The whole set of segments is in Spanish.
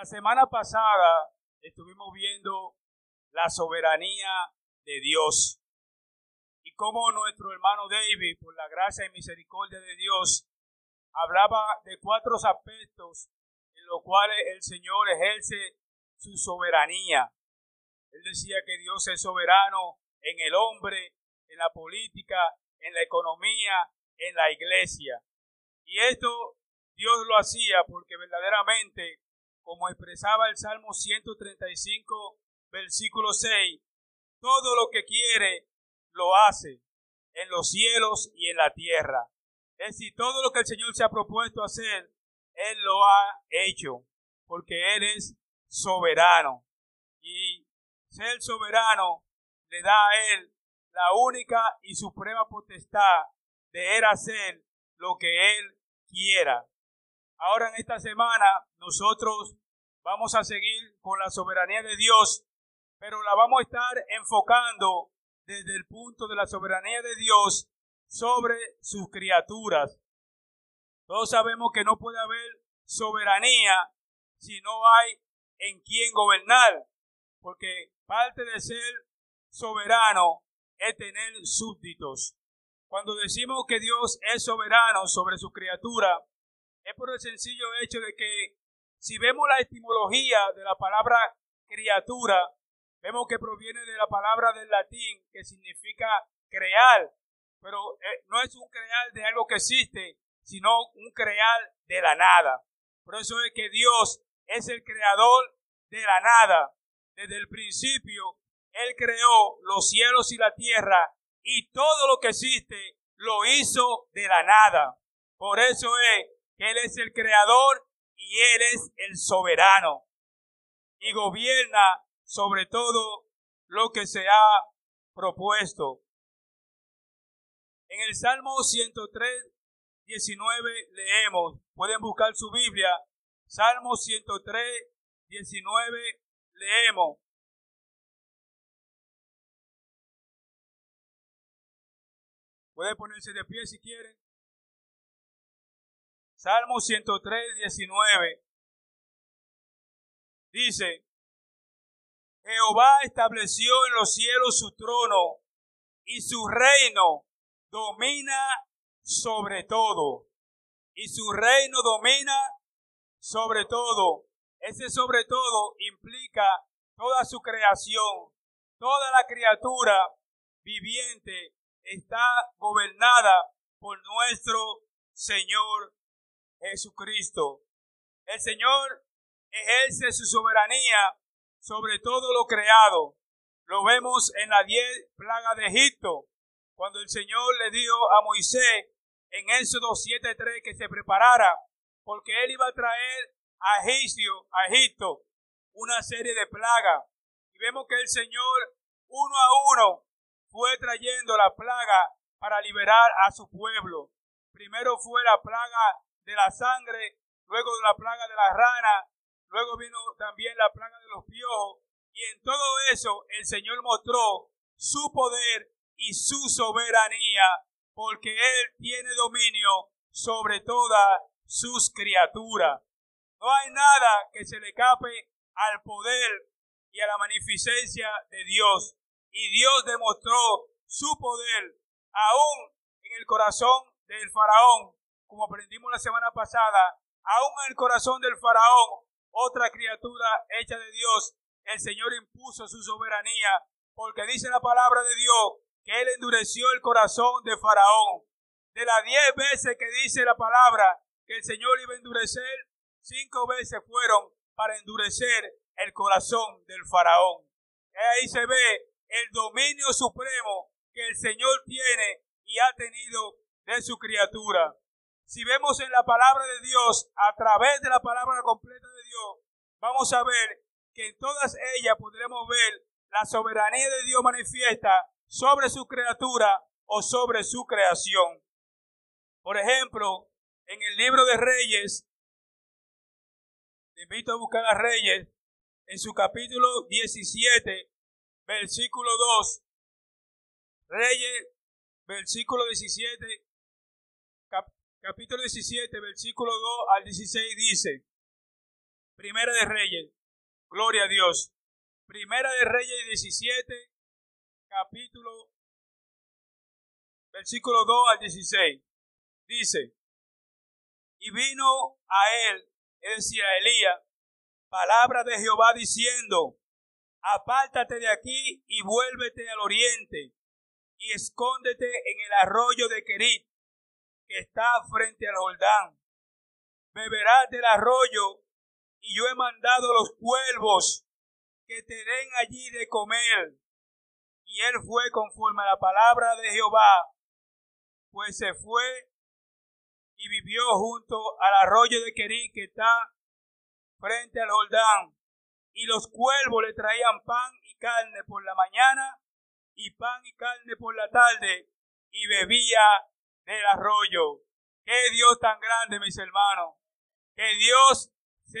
La semana pasada estuvimos viendo la soberanía de Dios y cómo nuestro hermano David, por la gracia y misericordia de Dios, hablaba de cuatro aspectos en los cuales el Señor ejerce su soberanía. Él decía que Dios es soberano en el hombre, en la política, en la economía, en la iglesia. Y esto Dios lo hacía porque verdaderamente, como expresaba el Salmo 135, versículo 6, todo lo que quiere lo hace en los cielos y en la tierra. Es decir, todo lo que el Señor se ha propuesto hacer, Él lo ha hecho, porque Él es soberano. Y ser soberano le da a Él la única y suprema potestad de hacer lo que Él quiera. Ahora en esta semana nosotros vamos a seguir con la soberanía de Dios, pero la vamos a estar enfocando desde el punto de la soberanía de Dios sobre sus criaturas. Todos sabemos que no puede haber soberanía si no hay en quien gobernar, porque parte de ser soberano es tener súbditos. Cuando decimos que Dios es soberano sobre su criatura, es por el sencillo hecho de que si vemos la etimología de la palabra criatura, vemos que proviene de la palabra del latín que significa crear, pero eh, no es un crear de algo que existe, sino un crear de la nada. Por eso es que Dios es el creador de la nada. Desde el principio, Él creó los cielos y la tierra y todo lo que existe lo hizo de la nada. Por eso es Él es el creador y Él es el soberano. Y gobierna sobre todo lo que se ha propuesto. En el Salmo 103, 19 leemos, pueden buscar su Biblia, Salmo 103, 19 leemos. Puede ponerse de pie si quieren. Salmo 103, 19. Dice, Jehová estableció en los cielos su trono y su reino domina sobre todo. Y su reino domina sobre todo. Ese sobre todo implica toda su creación. Toda la criatura viviente está gobernada por nuestro Señor Jesucristo. El Señor ejerce su soberanía sobre todo lo creado. Lo vemos en la diez plagas de Egipto, cuando el Señor le dijo a Moisés en Éxodo 7.3 que se preparara, porque él iba a traer a Egipcio, a Egipto, una serie de plagas. Y vemos que el Señor, uno a uno, fue trayendo la plaga para liberar a su pueblo. Primero fue la plaga de la sangre, luego la plaga de la rana, luego vino también la plaga de los piojos, y en todo eso el Señor mostró su poder y su soberanía, porque Él tiene dominio sobre todas sus criaturas. No hay nada que se le escape al poder y a la magnificencia de Dios. Y Dios demostró su poder aún en el corazón del faraón, como aprendimos la semana pasada, aún en el corazón del faraón, otra criatura hecha de Dios, el Señor impuso su soberanía, porque dice la palabra de Dios que Él endureció el corazón de Faraón. De las diez veces que dice la palabra que el Señor iba a endurecer, cinco veces fueron para endurecer el corazón del Faraón. Ahí se ve el dominio supremo que el Señor tiene y ha tenido de su criatura. Si vemos en la palabra de Dios, a través de la palabra completa de Dios, vamos a ver que en todas ellas podremos ver la soberanía de Dios manifiesta sobre su criatura o sobre su creación. Por ejemplo, en el libro de Reyes, invito a buscar a Reyes, en su capítulo 17, versículo 2. Reyes, versículo 17, capítulo 17, versículo 2 al 16 dice, Primera de Reyes. Gloria a Dios. Primera de Reyes 17, capítulo, versículo 2 al 16. Dice, y vino a él, es decir, a Elías, palabra de Jehová diciendo, apártate de aquí y vuélvete al oriente y escóndete en el arroyo de Kerit, que está frente al Jordán. Beberás del arroyo y yo he mandado los cuervos que te den allí de comer. Y él fue conforme a la palabra de Jehová, pues se fue y vivió junto al arroyo de Kerit que está frente al Jordán. Y los cuervos le traían pan y carne por la mañana y pan y carne por la tarde y bebía del arroyo. Qué Dios tan grande, mis hermanos. Que Dios se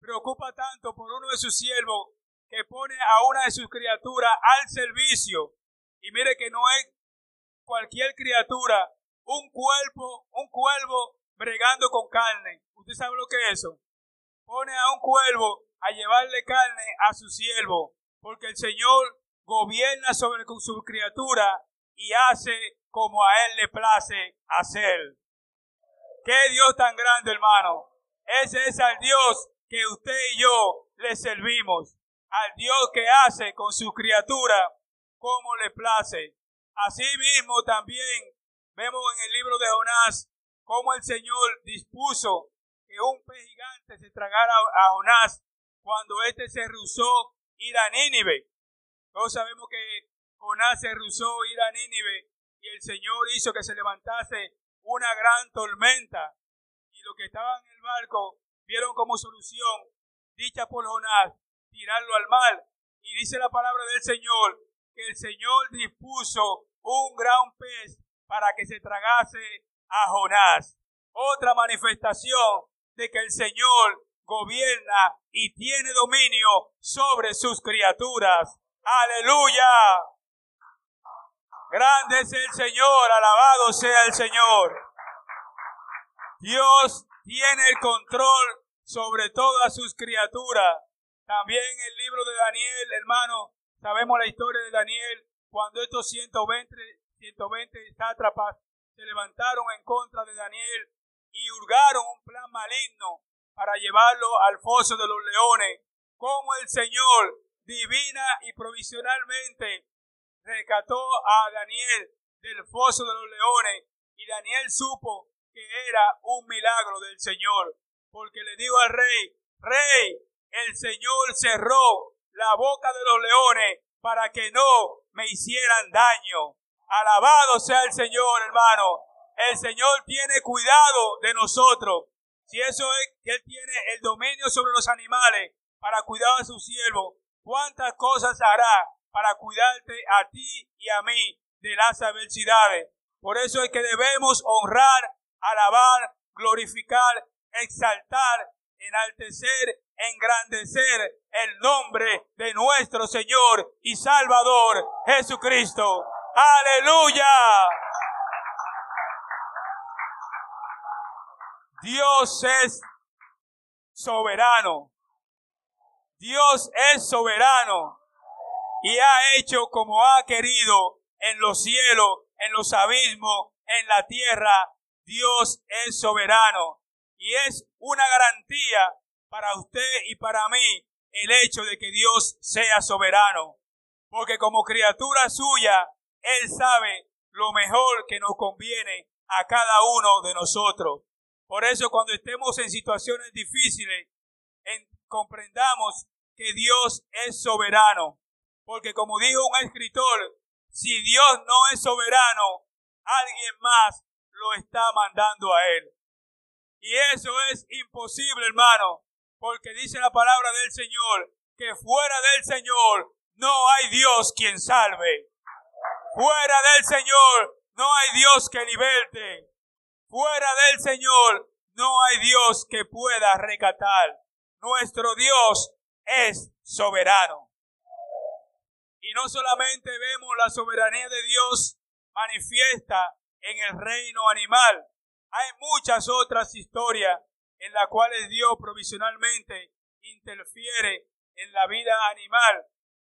preocupa tanto por uno de sus siervos que pone a una de sus criaturas al servicio. Y mire que no es cualquier criatura, un cuerpo, un cuervo bregando con carne. ¿Usted sabe lo que es eso? Pone a un cuervo a llevarle carne a su siervo, porque el Señor gobierna sobre su criatura y hace como a Él le place hacer. Qué Dios tan grande, hermano. Ese es al Dios que usted y yo le servimos. Al Dios que hace con su criatura como le place. Asimismo también vemos en el libro de Jonás cómo el Señor dispuso que un pez gigante se tragara a Jonás cuando éste se rehusó ir a Nínive. Todos sabemos que Jonás se rehusó ir a Nínive y el Señor hizo que se levantase una gran tormenta. Y los que estaban en el barco vieron como solución, dicha por Jonás, tirarlo al mar. Y dice la palabra del Señor que el Señor dispuso un gran pez para que se tragase a Jonás. Otra manifestación de que el Señor gobierna y tiene dominio sobre sus criaturas. Aleluya. Grande es el Señor, alabado sea el Señor. Dios tiene el control sobre todas sus criaturas. También el libro de Daniel, hermano, sabemos la historia de Daniel, cuando estos 120, 120 sátrapas se levantaron en contra de Daniel y hurgaron un plan maligno para llevarlo al foso de los leones. Como el Señor divina y provisionalmente rescató a Daniel del foso de los leones y Daniel supo que era un milagro del Señor, porque le dijo al rey, rey, el Señor cerró la boca de los leones para que no me hicieran daño. Alabado sea el Señor, hermano. El Señor tiene cuidado de nosotros. Si eso es que Él tiene el dominio sobre los animales para cuidar a su siervo, ¿cuántas cosas hará para cuidarte a ti y a mí de las adversidades? Por eso es que debemos honrar, alabar, glorificar, exaltar, enaltecer, engrandecer el nombre de nuestro Señor y Salvador Jesucristo. Aleluya. Dios es soberano. Dios es soberano y ha hecho como ha querido en los cielos, en los abismos, en la tierra. Dios es soberano y es una garantía para usted y para mí el hecho de que Dios sea soberano. Porque como criatura suya, Él sabe lo mejor que nos conviene a cada uno de nosotros. Por eso cuando estemos en situaciones difíciles, comprendamos que Dios es soberano. Porque como dijo un escritor, si Dios no es soberano, alguien más lo está mandando a él. Y eso es imposible, hermano, porque dice la palabra del Señor que fuera del Señor no hay Dios quien salve. Fuera del Señor no hay Dios que liberte. Fuera del Señor no hay Dios que pueda recatar. Nuestro Dios es soberano. Y no solamente vemos la soberanía de Dios manifiesta en el reino animal. Hay muchas otras historias en las cuales Dios provisionalmente interfiere en la vida animal.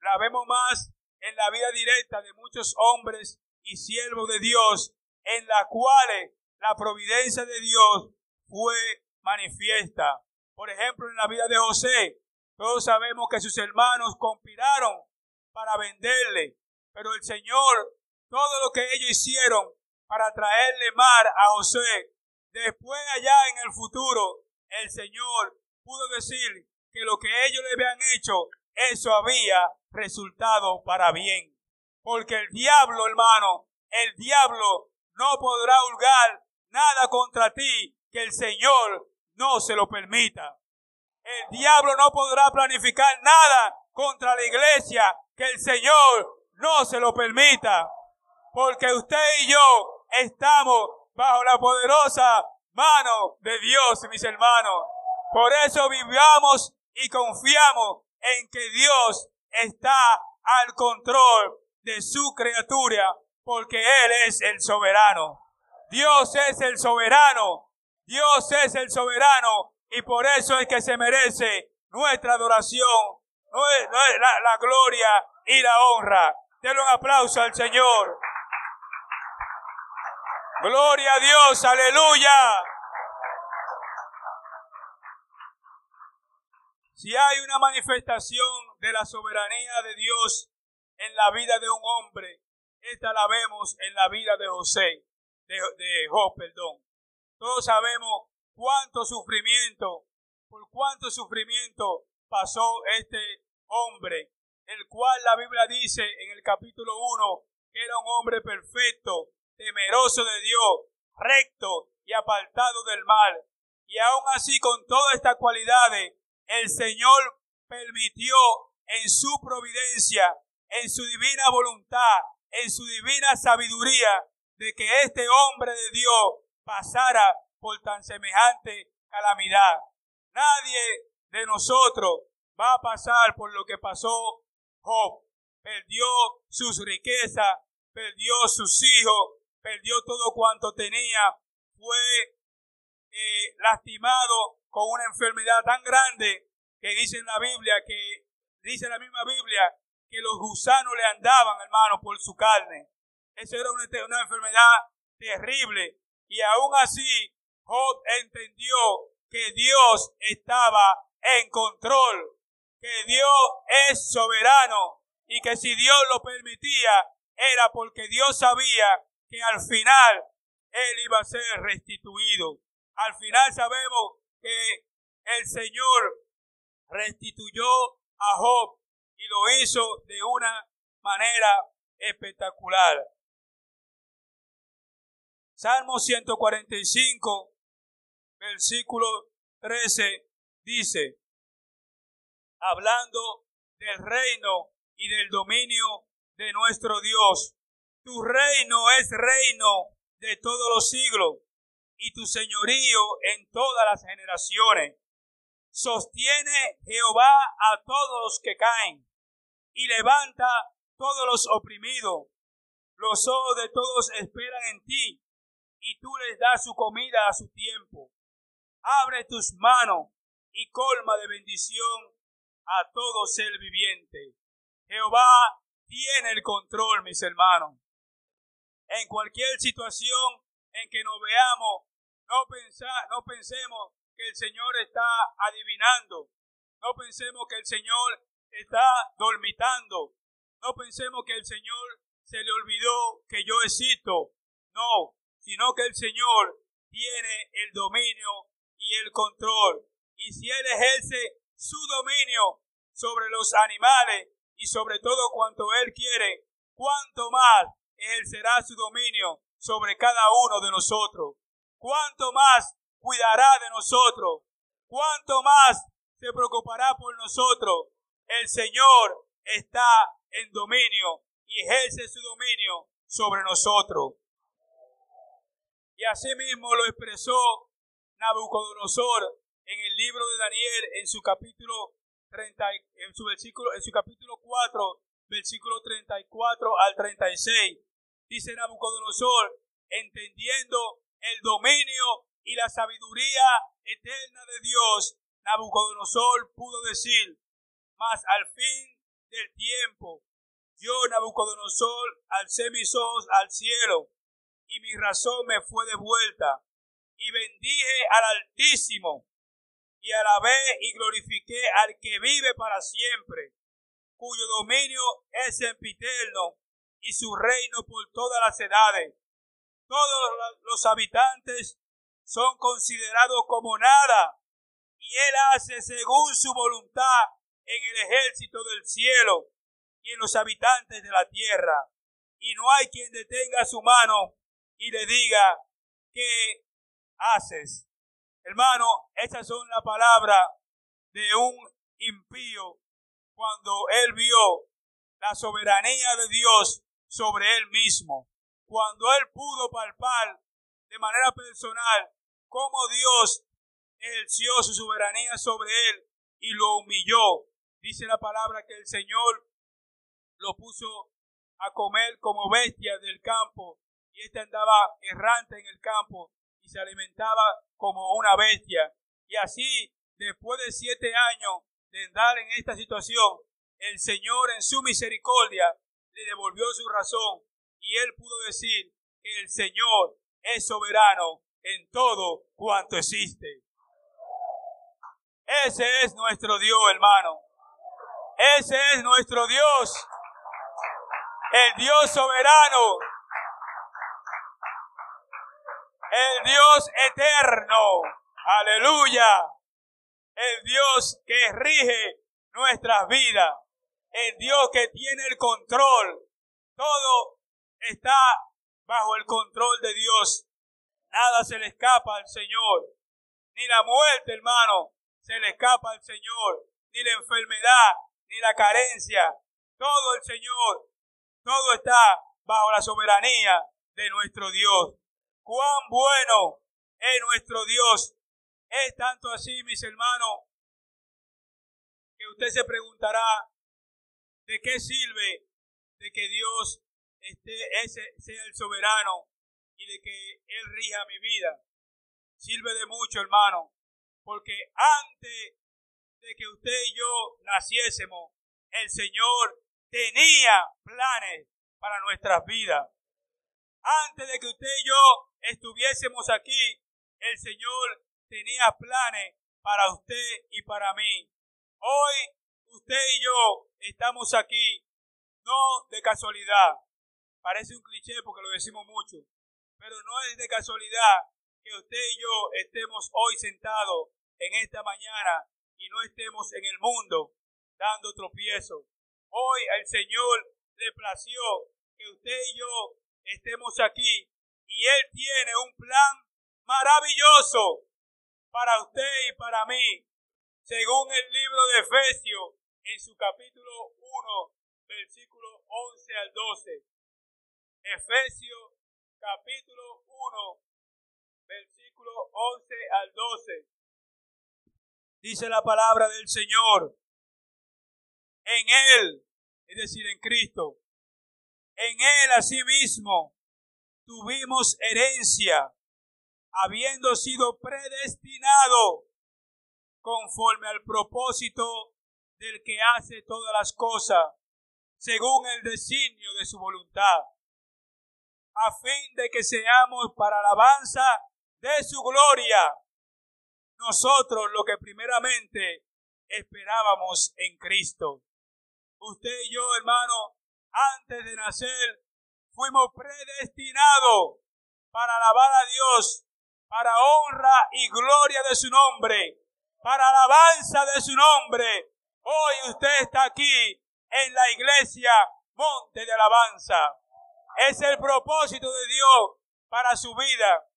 La vemos más en la vida directa de muchos hombres y siervos de Dios, en las cuales la providencia de Dios fue manifiesta. Por ejemplo, en la vida de José, todos sabemos que sus hermanos conspiraron para venderle, pero el Señor, todo lo que ellos hicieron para traerle mar a José, después allá en el futuro, el Señor pudo decir que lo que ellos le habían hecho, eso había resultado para bien. Porque el diablo, hermano, el diablo no podrá hurgar nada contra ti que el Señor no se lo permita. El diablo no podrá planificar nada contra la iglesia que el Señor no se lo permita. Porque usted y yo estamos bajo la poderosa mano de Dios, mis hermanos. Por eso vivamos y confiamos en que Dios está al control de su criatura, porque Él es el soberano. Dios es el soberano. Dios es el soberano y por eso es que se merece nuestra adoración, la, la gloria y la honra. Denle un aplauso al Señor. Gloria a Dios, aleluya. Si hay una manifestación de la soberanía de Dios en la vida de un hombre, esta la vemos en la vida de José, de, de Job, perdón. Todos sabemos cuánto sufrimiento, por cuánto sufrimiento pasó este hombre, el cual la Biblia dice en el capítulo 1 que era un hombre perfecto, temeroso de Dios, recto y apartado del mal. Y aún así, con todas estas cualidades, el Señor permitió en su providencia, en su divina voluntad, en su divina sabiduría, de que este hombre de Dios pasara por tan semejante calamidad. Nadie de nosotros va a pasar por lo que pasó Job. Perdió sus riquezas, perdió sus hijos, perdió todo cuanto tenía, fue eh, lastimado con una enfermedad tan grande que dice en la Biblia, que dice la misma Biblia, que los gusanos le andaban, hermano, por su carne. Esa era una, una enfermedad terrible. Y aún así, Job entendió que Dios estaba en control, que Dios es soberano y que si Dios lo permitía era porque Dios sabía que al final él iba a ser restituido. Al final sabemos que el Señor restituyó a Job y lo hizo de una manera espectacular. Salmo 145, versículo 13 dice, hablando del reino y del dominio de nuestro Dios. Tu reino es reino de todos los siglos y tu señorío en todas las generaciones. Sostiene Jehová a todos los que caen y levanta todos los oprimidos. Los ojos de todos esperan en ti y tú les das su comida a su tiempo. Abre tus manos y colma de bendición a todo ser viviente. Jehová tiene el control, mis hermanos. En cualquier situación en que nos veamos, no, no pensemos que el Señor está adivinando. No pensemos que el Señor está dormitando. No pensemos que el Señor se le olvidó que yo existo. No, sino que el Señor tiene el dominio y el control. Y si Él ejerce su dominio sobre los animales y sobre todo cuanto Él quiere, cuánto más ejercerá su dominio sobre cada uno de nosotros. Cuánto más cuidará de nosotros. Cuánto más se preocupará por nosotros. El Señor está en dominio y ejerce su dominio sobre nosotros. Y asimismo lo expresó Nabucodonosor en el libro de Daniel, en su capítulo 30, en su versículo, en su capítulo 4, versículo 34 al 36. Dice Nabucodonosor, entendiendo el dominio y la sabiduría eterna de Dios, Nabucodonosor pudo decir, mas al fin del tiempo, yo, Nabucodonosor, alcé mis ojos al cielo y mi razón me fue devuelta y bendije al Altísimo y alabé y glorifiqué al que vive para siempre, cuyo dominio es sempiterno y su reino por todas las edades. Todos los habitantes son considerados como nada y él hace según su voluntad en el ejército del cielo y en los habitantes de la tierra. Y no hay quien detenga su mano y le diga, ¿qué haces? Hermano, esas son las palabras de un impío cuando él vio la soberanía de Dios sobre él mismo. Cuando él pudo palpar de manera personal cómo Dios ejerció su soberanía sobre él y lo humilló. Dice la palabra que el Señor lo puso a comer como bestia del campo y éste andaba errante en el campo y se alimentaba como una bestia. Y así, después de siete años de andar en esta situación, el Señor en su misericordia le devolvió su razón y él pudo decir que el Señor es soberano en todo cuanto existe. Ese es nuestro Dios, hermano. Ese es nuestro Dios. El Dios soberano el Dios eterno, aleluya, el Dios que rige nuestras vidas, el Dios que tiene el control, todo está bajo el control de Dios, nada se le escapa al Señor, ni la muerte, hermano, se le escapa al Señor, ni la enfermedad, ni la carencia, todo el Señor, todo está bajo la soberanía de nuestro Dios cuán bueno es nuestro Dios. Es tanto así, mis hermanos, que usted se preguntará de qué sirve de que Dios esté, ese, sea el soberano y de que Él rija mi vida. Sirve de mucho, hermano, porque antes de que usted y yo naciésemos, el Señor tenía planes para nuestras vidas. Antes de que usted y yo estuviésemos aquí, el Señor tenía planes para usted y para mí. Hoy usted y yo estamos aquí, no de casualidad. Parece un cliché porque lo decimos mucho, pero no es de casualidad que usted y yo estemos hoy sentados en esta mañana y no estemos en el mundo dando tropiezo. Hoy el Señor le plació que usted y yo estemos aquí y Él tiene un plan maravilloso para usted y para mí, según el libro de Efesios, en su capítulo 1, versículo 11 al 12. Efesios capítulo 1, versículo 11 al 12. Dice la palabra del Señor. En Él, es decir, en Cristo, en Él asimismo tuvimos herencia, habiendo sido predestinado conforme al propósito del que hace todas las cosas, según el designio de su voluntad, a fin de que seamos para alabanza de su gloria, nosotros lo que primeramente esperábamos en Cristo. Usted y yo, hermano, antes de nacer, fuimos predestinados para alabar a Dios, para honra y gloria de su nombre, para alabanza de su nombre. Hoy usted está aquí en la iglesia Monte de Alabanza. Es el propósito de Dios para su vida.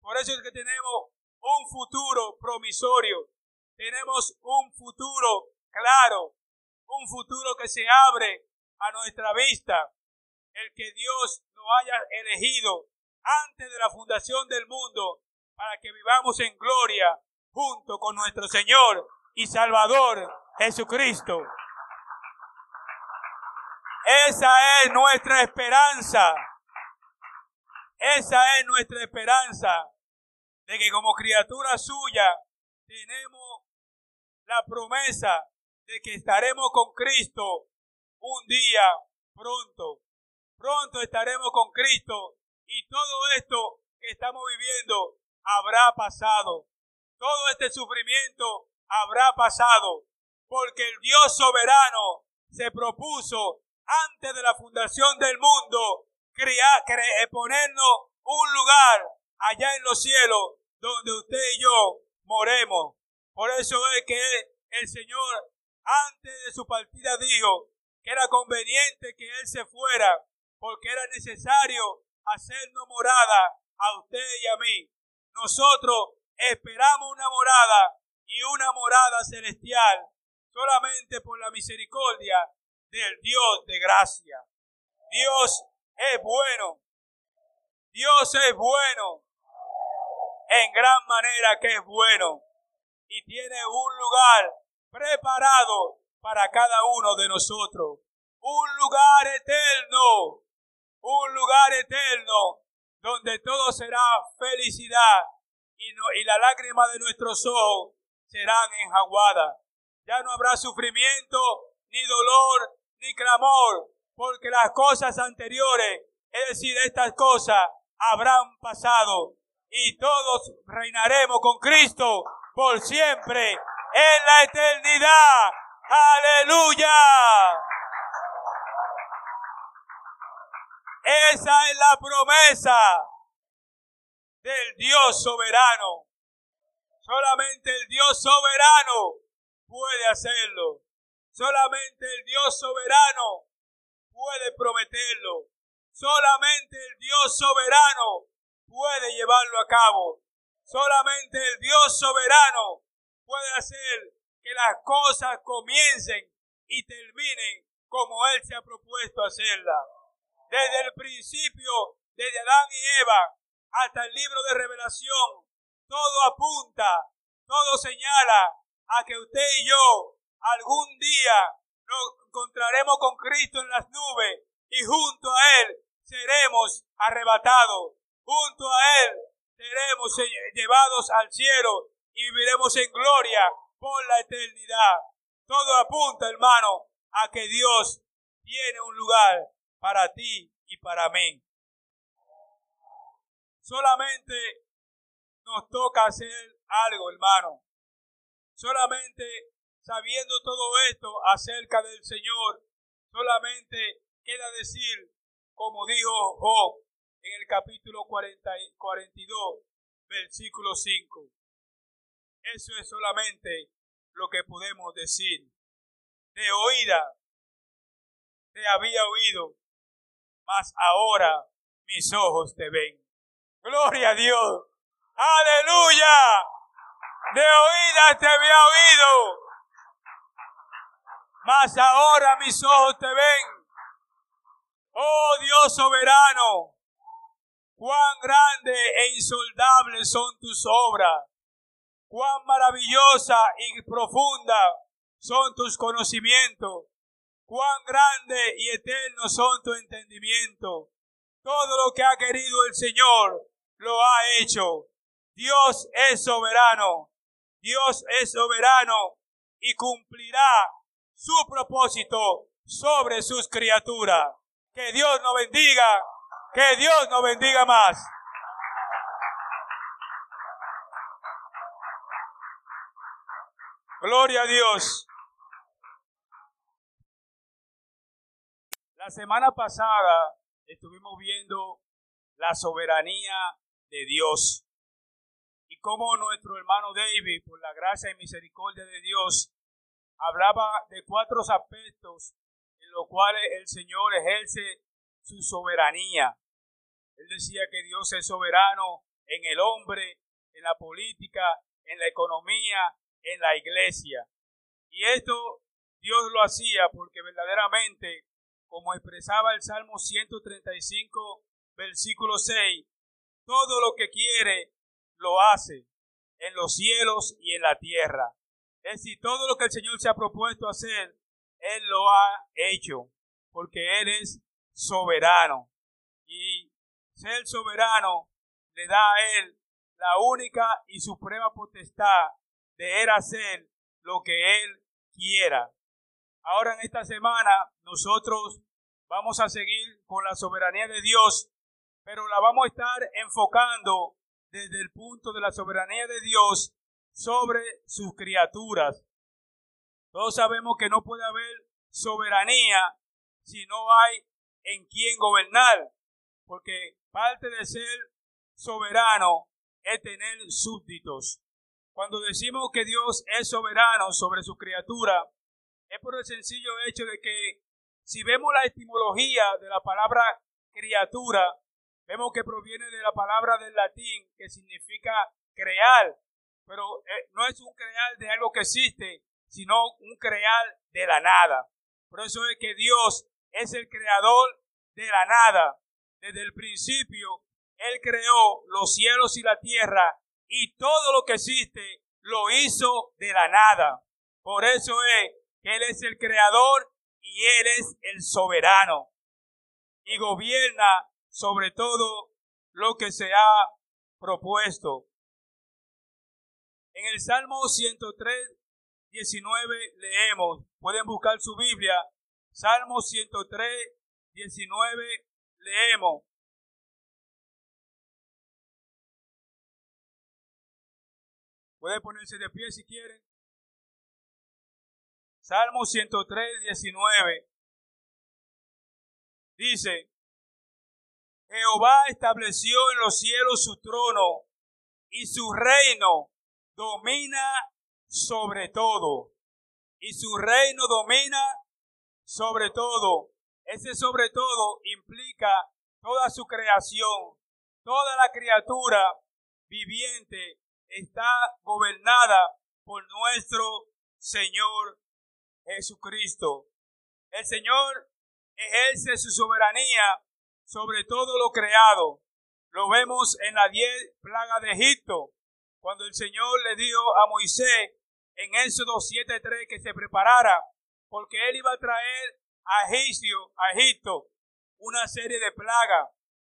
Por eso es que tenemos un futuro promisorio. Tenemos un futuro claro. Un futuro que se abre a nuestra vista el que Dios nos haya elegido antes de la fundación del mundo para que vivamos en gloria junto con nuestro Señor y Salvador Jesucristo. Esa es nuestra esperanza. Esa es nuestra esperanza de que como criatura suya tenemos la promesa de que estaremos con Cristo un día pronto. Pronto estaremos con Cristo y todo esto que estamos viviendo habrá pasado. Todo este sufrimiento habrá pasado porque el Dios soberano se propuso antes de la fundación del mundo crear, ponernos un lugar allá en los cielos donde usted y yo moremos. Por eso es que el Señor antes de su partida dijo que era conveniente que Él se fuera porque era necesario hacernos morada a usted y a mí. Nosotros esperamos una morada y una morada celestial solamente por la misericordia del Dios de gracia. Dios es bueno. Dios es bueno. En gran manera que es bueno. Y tiene un lugar preparado para cada uno de nosotros. Un lugar eterno. Un lugar eterno donde todo será felicidad y, no, y la lágrima de nuestros ojos serán enjaguadas. Ya no habrá sufrimiento, ni dolor, ni clamor, porque las cosas anteriores, es decir, estas cosas, habrán pasado y todos reinaremos con Cristo por siempre en la eternidad. Aleluya. Esa es la promesa del Dios soberano. Solamente el Dios soberano puede hacerlo. Solamente el Dios soberano puede prometerlo. Solamente el Dios soberano puede llevarlo a cabo. Solamente el Dios soberano puede hacer que las cosas comiencen y terminen como Él se ha propuesto hacerla. Desde el principio, desde Adán y Eva hasta el libro de revelación, todo apunta, todo señala a que usted y yo algún día nos encontraremos con Cristo en las nubes y junto a Él seremos arrebatados. Junto a Él seremos llevados al cielo y viviremos en gloria por la eternidad. Todo apunta, hermano, a que Dios tiene un lugar para ti y para mí. Solamente nos toca hacer algo, hermano. Solamente sabiendo todo esto acerca del Señor, solamente queda decir, como dijo Job en el capítulo 40, 42, versículo 5. Eso es solamente lo que podemos decir. De oída te había oído, mas ahora mis ojos te ven. Gloria a Dios. Aleluya. De oídas te había oído, mas ahora mis ojos te ven. Oh Dios soberano, cuán grande e insoldable son tus obras, cuán maravillosa y profunda son tus conocimientos, cuán grande y eterno son tu entendimiento. Todo lo que ha querido el Señor lo ha hecho. Dios es soberano. Dios es soberano y cumplirá su propósito sobre sus criaturas. Que Dios nos bendiga, que Dios nos bendiga más. Gloria a Dios. La semana pasada estuvimos viendo la soberanía de Dios y cómo nuestro hermano David, por la gracia y misericordia de Dios, hablaba de cuatro aspectos en los cuales el Señor ejerce su soberanía. Él decía que Dios es soberano en el hombre, en la política, en la economía, en la iglesia. Y esto Dios lo hacía porque verdaderamente, como expresaba el Salmo 135, versículo 6, todo lo que quiere lo hace en los cielos y en la tierra. Es decir, todo lo que el Señor se ha propuesto hacer, Él lo ha hecho, porque Él es soberano. Y ser soberano le da a Él la única y suprema potestad de hacer lo que él quiera. Ahora en esta semana nosotros vamos a seguir con la soberanía de Dios, pero la vamos a estar enfocando desde el punto de la soberanía de Dios sobre sus criaturas. Todos sabemos que no puede haber soberanía si no hay en quien gobernar, porque parte de ser soberano es tener súbditos. Cuando decimos que Dios es soberano sobre su criatura, es por el sencillo hecho de que si vemos la etimología de la palabra criatura, vemos que proviene de la palabra del latín que significa crear, pero eh, no es un crear de algo que existe, sino un crear de la nada. Por eso es que Dios es el creador de la nada. Desde el principio, Él creó los cielos y la tierra y todo lo que existe lo hizo de la nada. Por eso es Él es el creador y Él es el soberano. Y gobierna sobre todo lo que se ha propuesto. En el Salmo 103, 19 leemos, pueden buscar su Biblia, Salmo 103, 19 leemos. Puede ponerse de pie si quieren. Salmo 103, 19. Dice, Jehová estableció en los cielos su trono y su reino domina sobre todo. Y su reino domina sobre todo. Ese sobre todo implica toda su creación. Toda la criatura viviente está gobernada por nuestro Señor Jesucristo. El Señor ejerce su soberanía sobre todo lo creado. Lo vemos en la diez plagas de Egipto, cuando el Señor le dijo a Moisés en Éxodo 7.3 que se preparara, porque él iba a traer a Egipcio, a Egipto, una serie de plagas.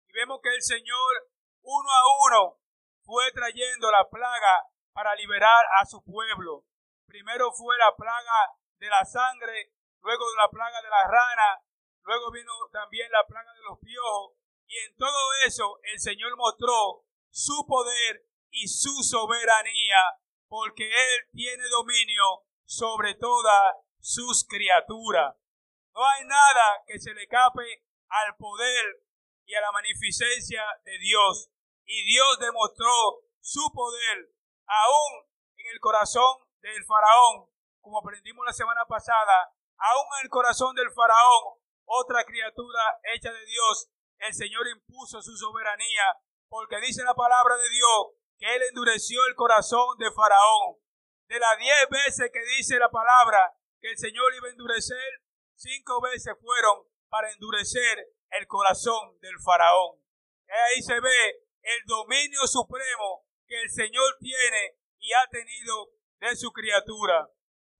Y vemos que el Señor, uno a uno, fue trayendo la plaga para liberar a su pueblo. Primero fue la plaga de la sangre, luego la plaga de la rana, luego vino también la plaga de los piojos. Y en todo eso el Señor mostró su poder y su soberanía, porque Él tiene dominio sobre todas sus criaturas. No hay nada que se le cape al poder y a la magnificencia de Dios. Y Dios demostró su poder aún en el corazón del faraón, como aprendimos la semana pasada, aún en el corazón del faraón, otra criatura hecha de Dios, el Señor impuso su soberanía, porque dice la palabra de Dios que Él endureció el corazón de faraón. De las diez veces que dice la palabra que el Señor iba a endurecer, cinco veces fueron para endurecer el corazón del faraón. Ahí se ve el dominio supremo que el Señor tiene y ha tenido de su criatura.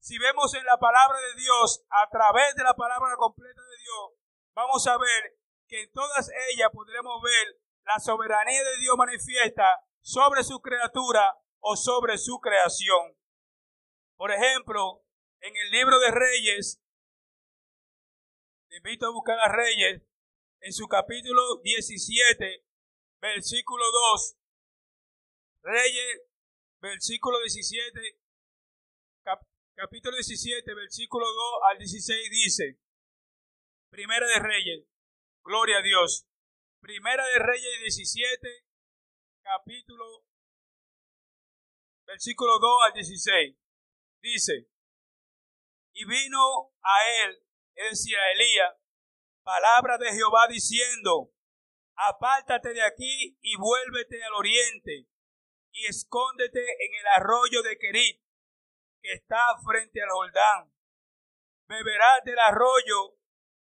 Si vemos en la palabra de Dios, a través de la palabra completa de Dios, vamos a ver que en todas ellas podremos ver la soberanía de Dios manifiesta sobre su criatura o sobre su creación. Por ejemplo, en el libro de Reyes, invito a buscar a Reyes, en su capítulo 17, versículo 2. Reyes, versículo 17, capítulo 17, versículo 2 al 16 dice, Primera de Reyes, gloria a Dios. Primera de Reyes 17, capítulo, versículo 2 al 16. Dice, y vino a él, es decir, a Elías, palabra de Jehová diciendo, apártate de aquí y vuélvete al oriente y escóndete en el arroyo de Kerit, que está frente al Jordán. Beberás del arroyo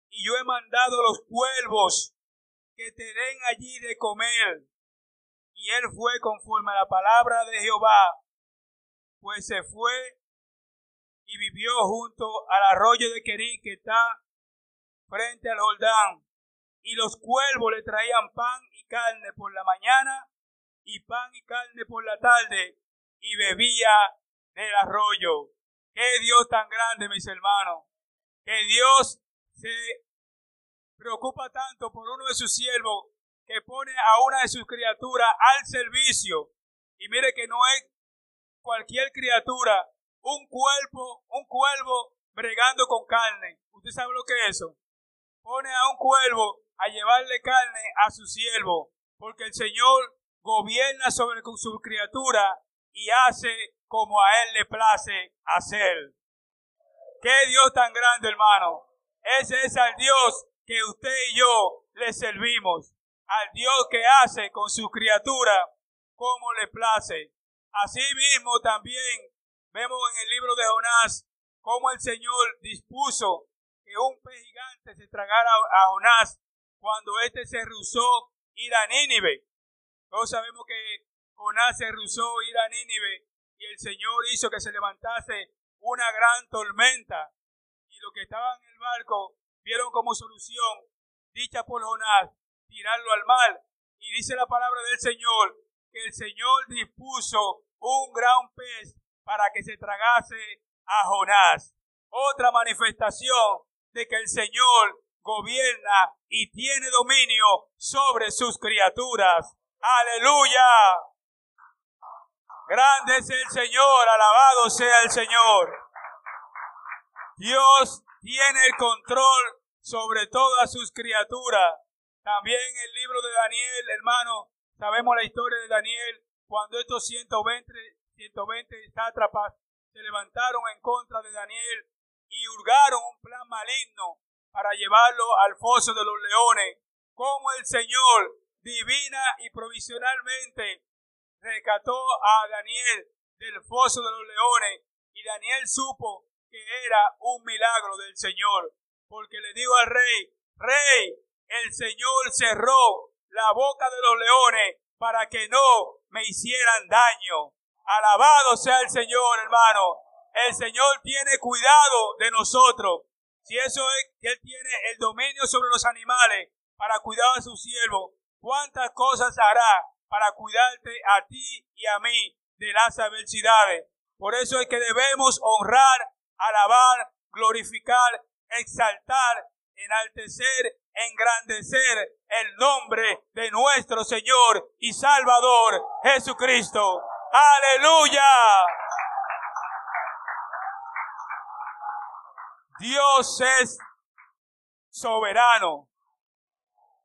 y yo he mandado los cuervos que te den allí de comer. Y él fue conforme a la palabra de Jehová, pues se fue y vivió junto al arroyo de Querí que está frente al Jordán. Y los cuervos le traían pan y carne por la mañana y pan y carne por la tarde y bebía del arroyo. Qué Dios tan grande, mis hermanos. Que Dios se preocupa tanto por uno de sus siervos que pone a una de sus criaturas al servicio. Y mire que no es cualquier criatura, un cuerpo, un cuervo bregando con carne. ¿Usted sabe lo que es eso? Pone a un cuervo a llevarle carne a su siervo, porque el Señor gobierna sobre su criatura y hace como a Él le place hacer. Qué Dios tan grande, hermano. Ese es al Dios que usted y yo le servimos. Al Dios que hace con su criatura como le place. Asimismo también vemos en el libro de Jonás cómo el Señor dispuso que un pez gigante se tragara a Jonás cuando éste se rehusó ir a Nínive. Todos sabemos que Jonás se rehusó ir a Nínive y el Señor hizo que se levantase una gran tormenta. Y los que estaban en el barco vieron como solución, dicha por Jonás, tirarlo al mar. Y dice la palabra del Señor que el Señor dispuso un gran pez para que se tragase a Jonás. Otra manifestación de que el Señor gobierna y tiene dominio sobre sus criaturas. Aleluya. Grande es el Señor, alabado sea el Señor. Dios tiene el control sobre todas sus criaturas. También el libro de Daniel, hermano, sabemos la historia de Daniel, cuando estos 120, 120 sátrapas se levantaron en contra de Daniel y hurgaron un plan maligno para llevarlo al foso de los leones, como el Señor divina y provisionalmente rescató a Daniel del foso de los leones y Daniel supo que era un milagro del Señor, porque le dijo al rey, rey, el Señor cerró la boca de los leones para que no me hicieran daño. Alabado sea el Señor, hermano. El Señor tiene cuidado de nosotros. Si eso es que Él tiene el dominio sobre los animales para cuidar a su siervo, ¿cuántas cosas hará para cuidarte a ti y a mí de las adversidades? Por eso es que debemos honrar, alabar, glorificar, exaltar, enaltecer, engrandecer el nombre de nuestro Señor y Salvador Jesucristo. Aleluya. Dios es soberano.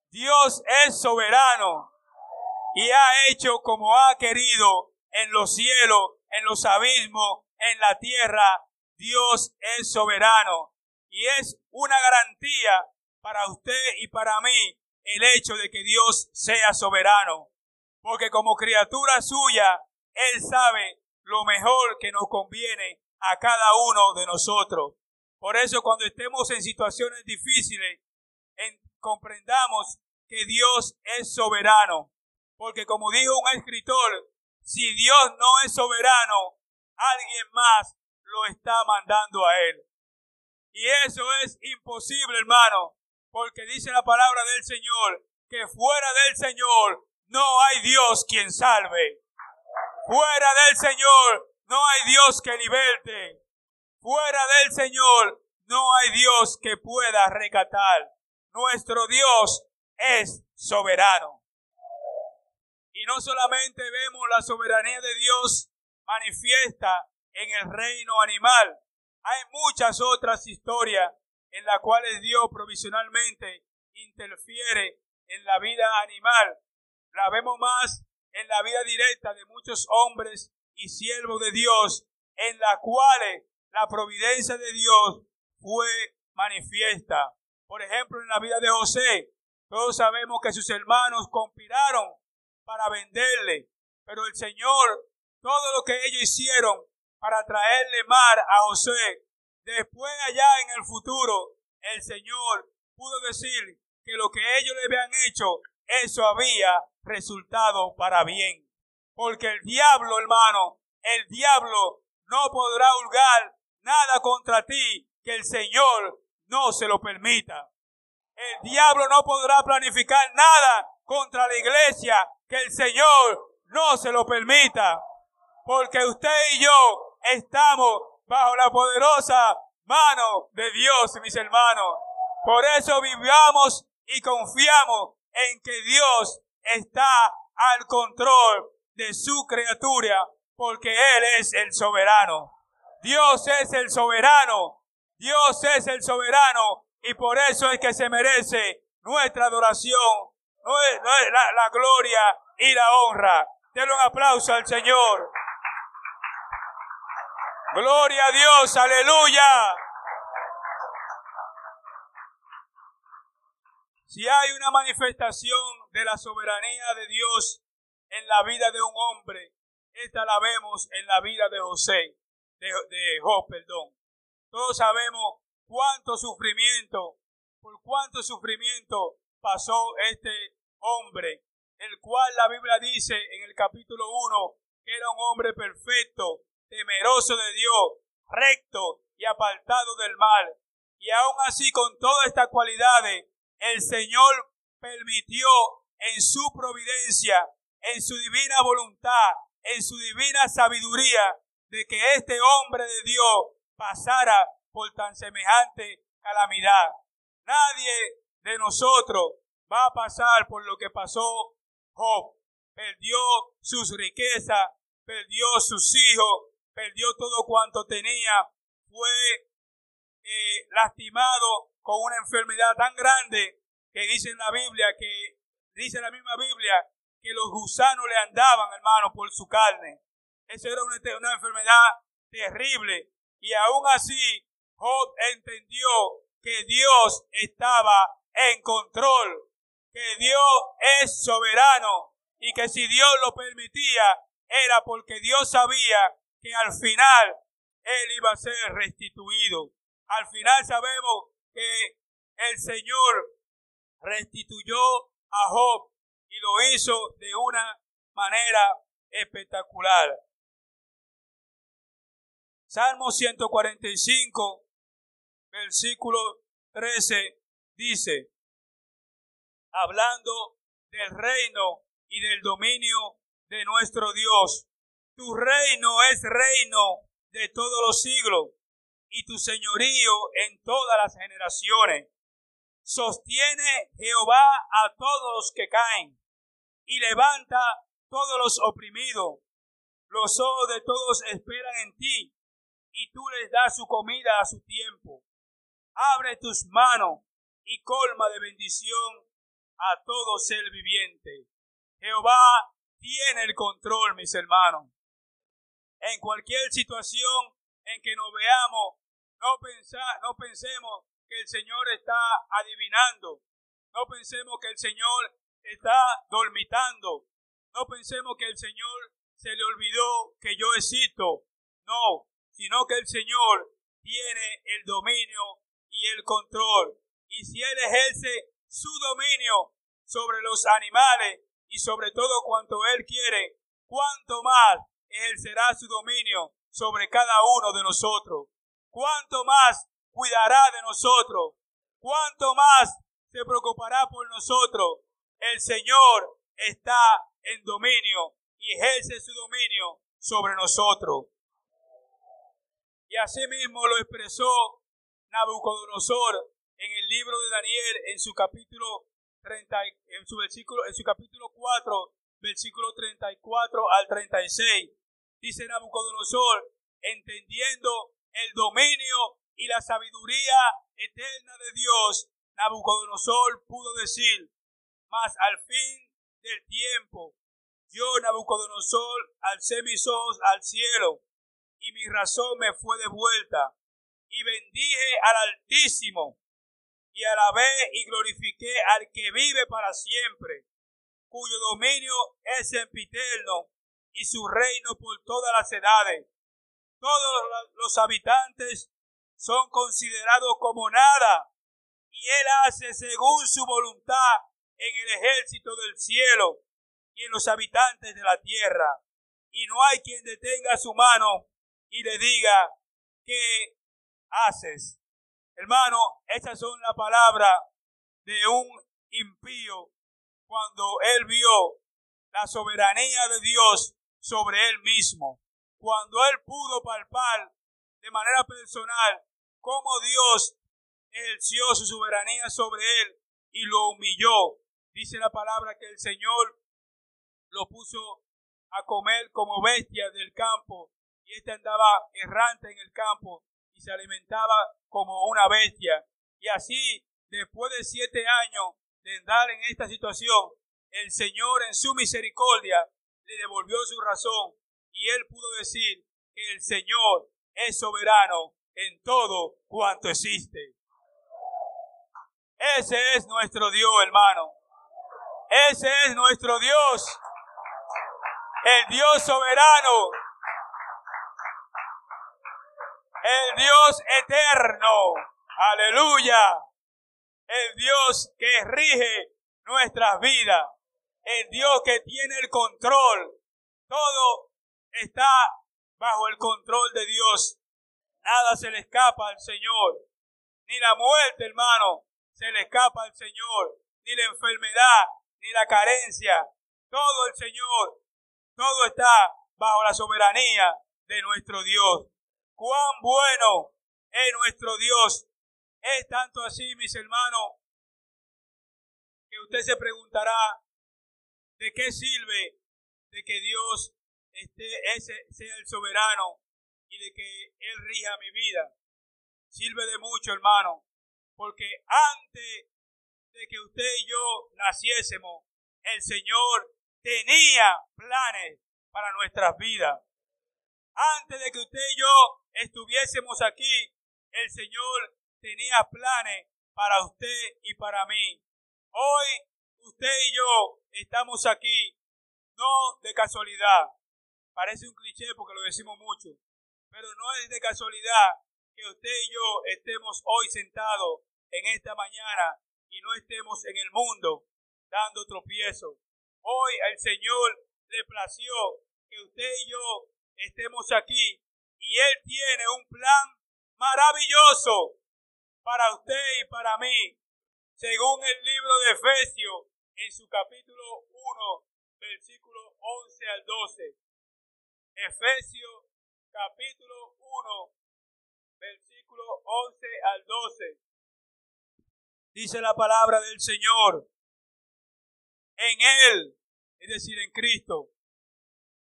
Dios es soberano y ha hecho como ha querido en los cielos, en los abismos, en la tierra. Dios es soberano y es una garantía para usted y para mí el hecho de que Dios sea soberano. Porque como criatura suya, Él sabe lo mejor que nos conviene a cada uno de nosotros. Por eso cuando estemos en situaciones difíciles, comprendamos que Dios es soberano. Porque como dijo un escritor, si Dios no es soberano, alguien más lo está mandando a él. Y eso es imposible, hermano, porque dice la palabra del Señor que fuera del Señor no hay Dios quien salve. Fuera del Señor no hay Dios que liberte. Fuera del Señor no hay Dios que pueda recatar. Nuestro Dios es soberano. Y no solamente vemos la soberanía de Dios manifiesta en el reino animal, hay muchas otras historias en las cuales Dios provisionalmente interfiere en la vida animal. La vemos más en la vida directa de muchos hombres y siervos de Dios, en la cuales la providencia de Dios fue manifiesta. Por ejemplo, en la vida de José, todos sabemos que sus hermanos conspiraron para venderle, pero el Señor, todo lo que ellos hicieron para traerle mar a José, después allá en el futuro, el Señor pudo decir que lo que ellos le habían hecho, eso había resultado para bien. Porque el diablo, hermano, el diablo no podrá hurgar nada contra ti que el Señor no se lo permita. El diablo no podrá planificar nada contra la iglesia que el Señor no se lo permita, porque usted y yo estamos bajo la poderosa mano de Dios, mis hermanos. Por eso vivamos y confiamos en que Dios está al control de su criatura, porque Él es el soberano. Dios es el soberano. Dios es el soberano y por eso es que se merece nuestra adoración, la, la gloria y la honra. Denle un aplauso al Señor. Gloria a Dios, aleluya. Si hay una manifestación de la soberanía de Dios en la vida de un hombre, esta la vemos en la vida de José, de, de perdón. Todos sabemos cuánto sufrimiento, por cuánto sufrimiento pasó este hombre, el cual la Biblia dice en el capítulo 1 que era un hombre perfecto, temeroso de Dios, recto y apartado del mal. Y aún así, con todas estas cualidades, el Señor permitió en su providencia, en su divina voluntad, en su divina sabiduría, de que este hombre de Dios pasara por tan semejante calamidad. Nadie de nosotros va a pasar por lo que pasó Job. Perdió sus riquezas, perdió sus hijos, perdió todo cuanto tenía, fue eh, lastimado con una enfermedad tan grande que dice en la Biblia, que dice la misma Biblia, que los gusanos le andaban, hermano, por su carne. Esa era una, una enfermedad terrible. Y aún así, Job entendió que Dios estaba en control, que Dios es soberano y que si Dios lo permitía era porque Dios sabía que al final él iba a ser restituido. Al final sabemos que el Señor restituyó a Job y lo hizo de una manera espectacular. Salmo 145, versículo 13 dice, hablando del reino y del dominio de nuestro Dios. Tu reino es reino de todos los siglos y tu señorío en todas las generaciones. Sostiene Jehová a todos los que caen y levanta todos los oprimidos. Los ojos de todos esperan en ti y tú les das su comida a su tiempo. Abre tus manos y colma de bendición a todo ser viviente. Jehová tiene el control, mis hermanos. En cualquier situación en que nos veamos, no, no pensemos que el Señor está adivinando. No pensemos que el Señor está dormitando. No pensemos que el Señor se le olvidó que yo existo. No, sino que el Señor tiene el dominio y el control. Y si Él ejerce su dominio sobre los animales y sobre todo cuanto Él quiere, cuánto más ejercerá su dominio sobre cada uno de nosotros. Cuánto más cuidará de nosotros. Cuánto más se preocupará por nosotros. El Señor está en dominio y ejerce su dominio sobre nosotros. Y así mismo lo expresó Nabucodonosor en el libro de Daniel en su capítulo 30, en su versículo, en su capítulo 4, versículo 34 al 36. Dice Nabucodonosor, entendiendo el dominio y la sabiduría eterna de Dios, Nabucodonosor pudo decir, mas al fin del tiempo, yo Nabucodonosor alcé mis ojos al cielo y mi razón me fue devuelta y bendije al Altísimo y alabé y glorifiqué al que vive para siempre, cuyo dominio es sempiterno y su reino por todas las edades. Todos los habitantes son considerados como nada y él hace según su voluntad en el ejército del cielo y en los habitantes de la tierra. Y no hay quien detenga su mano y le diga, ¿qué haces? Hermano, esas son las palabras de un impío cuando él vio la soberanía de Dios sobre él mismo. Cuando él pudo palpar de manera personal cómo Dios ejerció su soberanía sobre él y lo humilló. Dice la palabra que el Señor lo puso a comer como bestia del campo y éste andaba errante en el campo se alimentaba como una bestia. Y así, después de siete años de andar en esta situación, el Señor en su misericordia le devolvió su razón y él pudo decir que el Señor es soberano en todo cuanto existe. Ese es nuestro Dios, hermano. Ese es nuestro Dios. El Dios soberano. El Dios eterno. Aleluya. El Dios que rige nuestras vidas. El Dios que tiene el control. Todo está bajo el control de Dios. Nada se le escapa al Señor. Ni la muerte, hermano, se le escapa al Señor. Ni la enfermedad, ni la carencia. Todo el Señor, todo está bajo la soberanía de nuestro Dios. Cuán bueno es nuestro Dios. Es tanto así, mis hermanos, que usted se preguntará, ¿de qué sirve de que Dios esté, ese, sea el soberano y de que Él rija mi vida? Sirve de mucho, hermano, porque antes de que usted y yo naciésemos, el Señor tenía planes para nuestras vidas. Antes de que usted y yo estuviésemos aquí, el Señor tenía planes para usted y para mí. Hoy usted y yo estamos aquí, no de casualidad. Parece un cliché porque lo decimos mucho, pero no es de casualidad que usted y yo estemos hoy sentados en esta mañana y no estemos en el mundo dando tropiezos. Hoy al Señor le plació que usted y yo estemos aquí y Él tiene un plan maravilloso para usted y para mí, según el libro de Efesios en su capítulo 1, versículo 11 al 12. Efesios capítulo 1, versículo 11 al 12. Dice la palabra del Señor. En Él, es decir, en Cristo,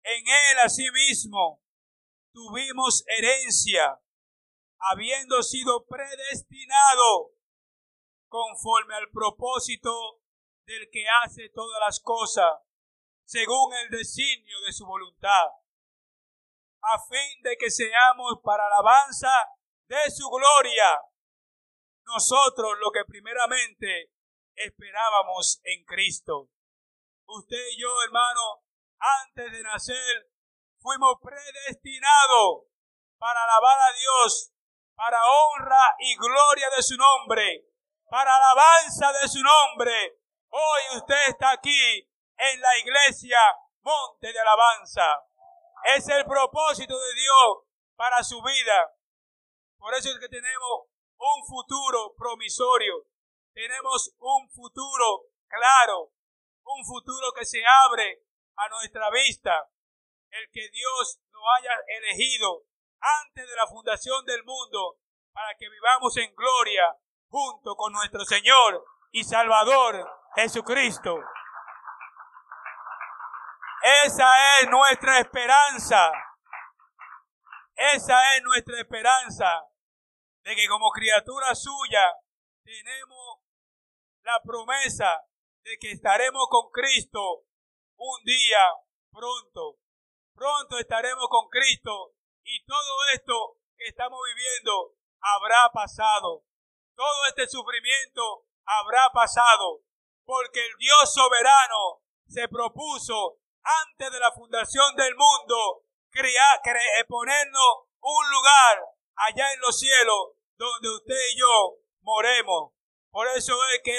en Él asimismo tuvimos herencia, habiendo sido predestinado conforme al propósito del que hace todas las cosas, según el designio de su voluntad, a fin de que seamos para alabanza de su gloria nosotros lo que primeramente esperábamos en Cristo. Usted y yo, hermano, antes de nacer, fuimos predestinados para alabar a Dios, para honra y gloria de su nombre, para alabanza de su nombre. Hoy usted está aquí en la iglesia Monte de Alabanza. Es el propósito de Dios para su vida. Por eso es que tenemos un futuro promisorio. Tenemos un futuro claro, un futuro que se abre a nuestra vista. El que Dios nos haya elegido antes de la fundación del mundo para que vivamos en gloria junto con nuestro Señor y Salvador Jesucristo. Esa es nuestra esperanza. Esa es nuestra esperanza de que como criatura suya tenemos la promesa de que estaremos con Cristo un día pronto. Pronto estaremos con Cristo y todo esto que estamos viviendo habrá pasado. Todo este sufrimiento habrá pasado porque el Dios soberano se propuso antes de la fundación del mundo crear, ponernos un lugar allá en los cielos donde usted y yo moremos. Por eso es que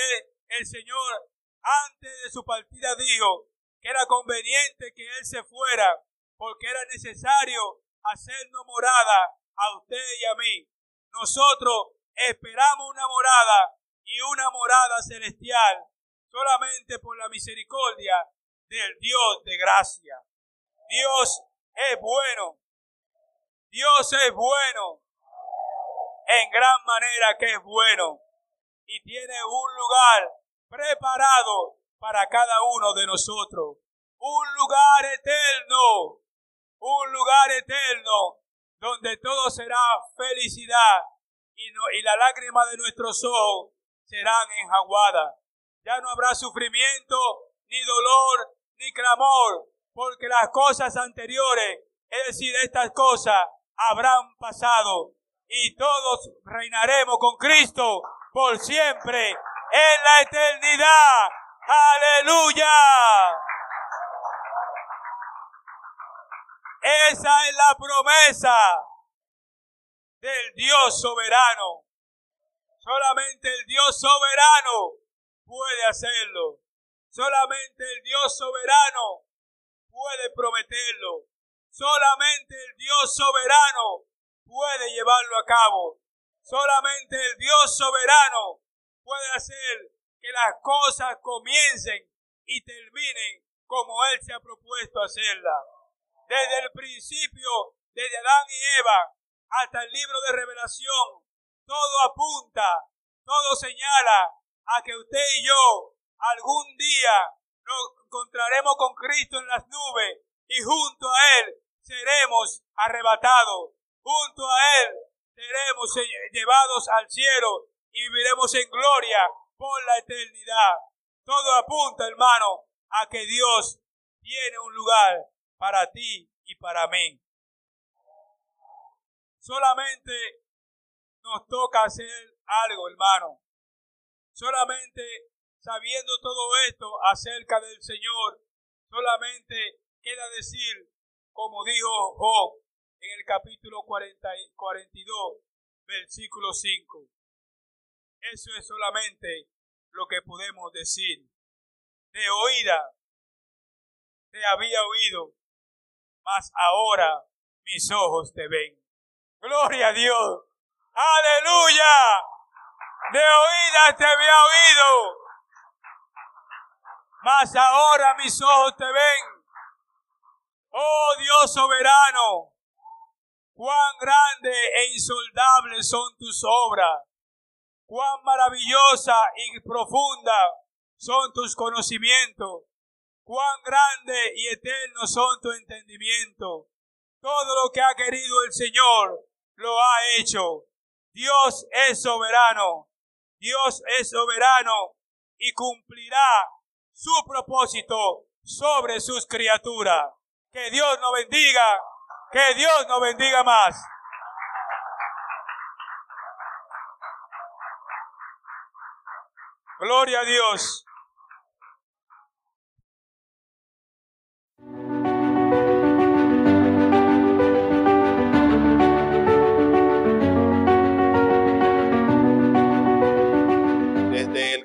el Señor antes de su partida dijo que era conveniente que Él se fuera porque era necesario hacernos morada a usted y a mí. Nosotros esperamos una morada y una morada celestial solamente por la misericordia del Dios de gracia. Dios es bueno. Dios es bueno. En gran manera que es bueno. Y tiene un lugar preparado para cada uno de nosotros. Un lugar eterno. Un lugar eterno donde todo será felicidad y, no, y la lágrima de nuestros ojos serán enjaguadas. Ya no habrá sufrimiento, ni dolor, ni clamor, porque las cosas anteriores, es decir, estas cosas, habrán pasado y todos reinaremos con Cristo por siempre en la eternidad. Aleluya. Esa es la promesa del Dios soberano. Solamente el Dios soberano puede hacerlo. Solamente el Dios soberano puede prometerlo. Solamente el Dios soberano puede llevarlo a cabo. Solamente el Dios soberano puede hacer que las cosas comiencen y terminen como Él se ha propuesto hacerla. Desde el principio, desde Adán y Eva hasta el libro de revelación, todo apunta, todo señala a que usted y yo algún día nos encontraremos con Cristo en las nubes y junto a Él seremos arrebatados. Junto a Él seremos llevados al cielo y viviremos en gloria por la eternidad. Todo apunta, hermano, a que Dios tiene un lugar para ti y para mí. Solamente nos toca hacer algo, hermano. Solamente sabiendo todo esto acerca del Señor, solamente queda decir, como dijo Job en el capítulo 40, 42, versículo 5. Eso es solamente lo que podemos decir. De oída te había oído, mas ahora mis ojos te ven. Gloria a Dios. Aleluya. De oída te había oído, mas ahora mis ojos te ven. Oh Dios soberano, cuán grande e insoldable son tus obras, cuán maravillosa y profunda son tus conocimientos, cuán grande y eterno son tu entendimiento. Todo lo que ha querido el Señor lo ha hecho. Dios es soberano. Dios es soberano y cumplirá su propósito sobre sus criaturas. Que Dios nos bendiga. Que Dios nos bendiga más. Gloria a Dios.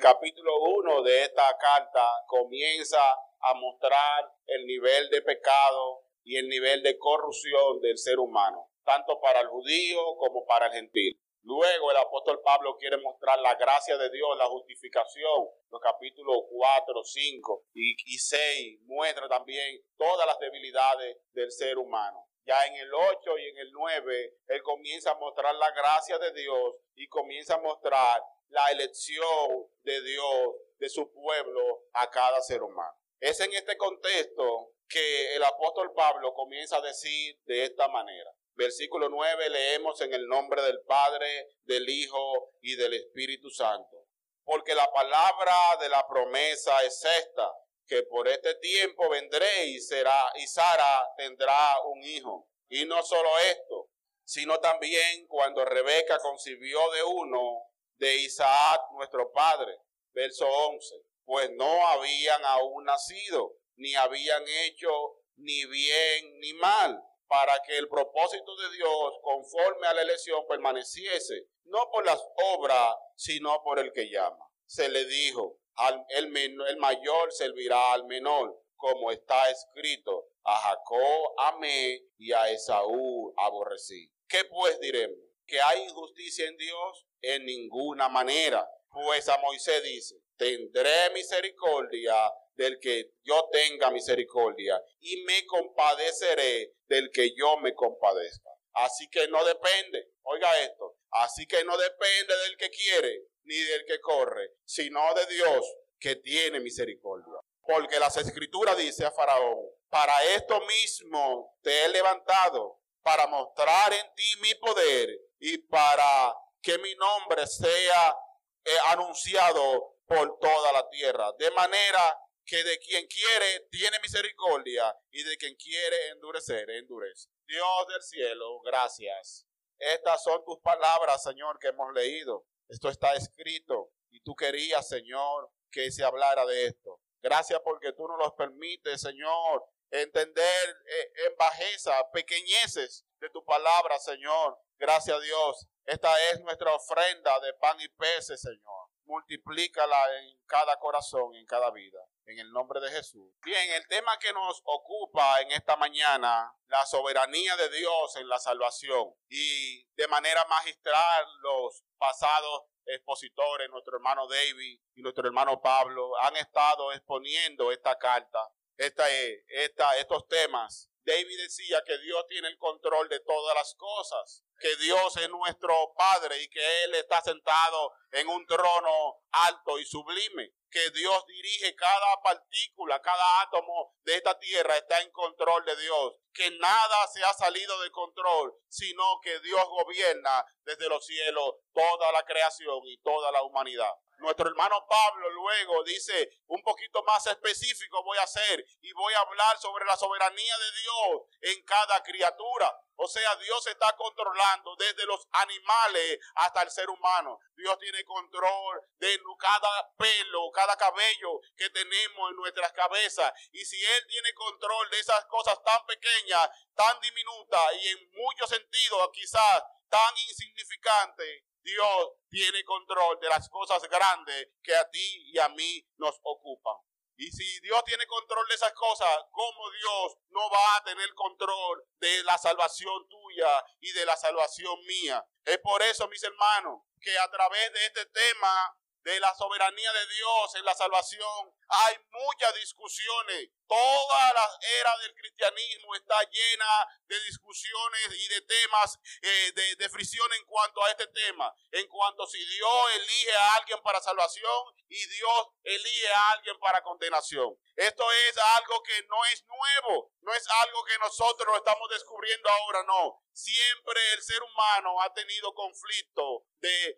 Capítulo 1 de esta carta comienza a mostrar el nivel de pecado y el nivel de corrupción del ser humano, tanto para el judío como para el gentil. Luego el apóstol Pablo quiere mostrar la gracia de Dios, la justificación. Los capítulos 4, 5 y, y 6 muestra también todas las debilidades del ser humano. Ya en el 8 y en el 9, él comienza a mostrar la gracia de Dios y comienza a mostrar la elección de Dios, de su pueblo, a cada ser humano. Es en este contexto que el apóstol Pablo comienza a decir de esta manera. Versículo 9 leemos en el nombre del Padre, del Hijo y del Espíritu Santo. Porque la palabra de la promesa es esta, que por este tiempo vendré y será y Sara tendrá un hijo. Y no solo esto, sino también cuando Rebeca concibió de uno, de Isaac nuestro padre. Verso 11. Pues no habían aún nacido, ni habían hecho ni bien ni mal, para que el propósito de Dios conforme a la elección permaneciese, no por las obras, sino por el que llama. Se le dijo, al, el, el mayor servirá al menor, como está escrito, a Jacob amé y a Esaú aborrecí. ¿Qué pues diremos? ¿Que hay injusticia en Dios? en ninguna manera, Pues a Moisés dice, tendré misericordia del que yo tenga misericordia y me compadeceré del que yo me compadezca. Así que no depende, oiga esto, así que no depende del que quiere ni del que corre, sino de Dios que tiene misericordia. Porque las escrituras dice a Faraón, para esto mismo te he levantado, para mostrar en ti mi poder y para que mi nombre sea eh, anunciado por toda la tierra. De manera que de quien quiere tiene misericordia y de quien quiere endurecer, endurece. Dios del cielo, gracias. Estas son tus palabras, Señor, que hemos leído. Esto está escrito y tú querías, Señor, que se hablara de esto. Gracias porque tú nos lo permites, Señor, entender eh, en bajeza, pequeñeces de tu palabra, Señor. Gracias a Dios. Esta es nuestra ofrenda de pan y peces, Señor. Multiplícala en cada corazón, en cada vida. En el nombre de Jesús. Bien, el tema que nos ocupa en esta mañana, la soberanía de Dios en la salvación. Y de manera magistral, los pasados expositores, nuestro hermano David y nuestro hermano Pablo, han estado exponiendo esta carta, esta, esta, estos temas. David decía que Dios tiene el control de todas las cosas, que Dios es nuestro Padre y que Él está sentado en un trono alto y sublime que Dios dirige cada partícula, cada átomo de esta tierra está en control de Dios, que nada se ha salido de control, sino que Dios gobierna desde los cielos toda la creación y toda la humanidad. Nuestro hermano Pablo luego dice, un poquito más específico voy a hacer y voy a hablar sobre la soberanía de Dios en cada criatura. O sea, Dios está controlando desde los animales hasta el ser humano. Dios tiene control de cada pelo, cada cabello que tenemos en nuestras cabezas. Y si Él tiene control de esas cosas tan pequeñas, tan diminutas y en muchos sentidos quizás tan insignificantes, Dios tiene control de las cosas grandes que a ti y a mí nos ocupan. Y si Dios tiene control de esas cosas, ¿cómo Dios no va a tener control de la salvación tuya y de la salvación mía? Es por eso, mis hermanos, que a través de este tema de la soberanía de Dios en la salvación, hay muchas discusiones. Toda la era del cristianismo está llena de discusiones y de temas eh, de, fricción en cuanto a este tema. En cuanto si Dios elige a alguien para salvación y Dios elige a alguien para condenación. Esto es algo que no es nuevo, no es algo que nosotros estamos descubriendo ahora, no. Siempre el ser humano ha tenido conflicto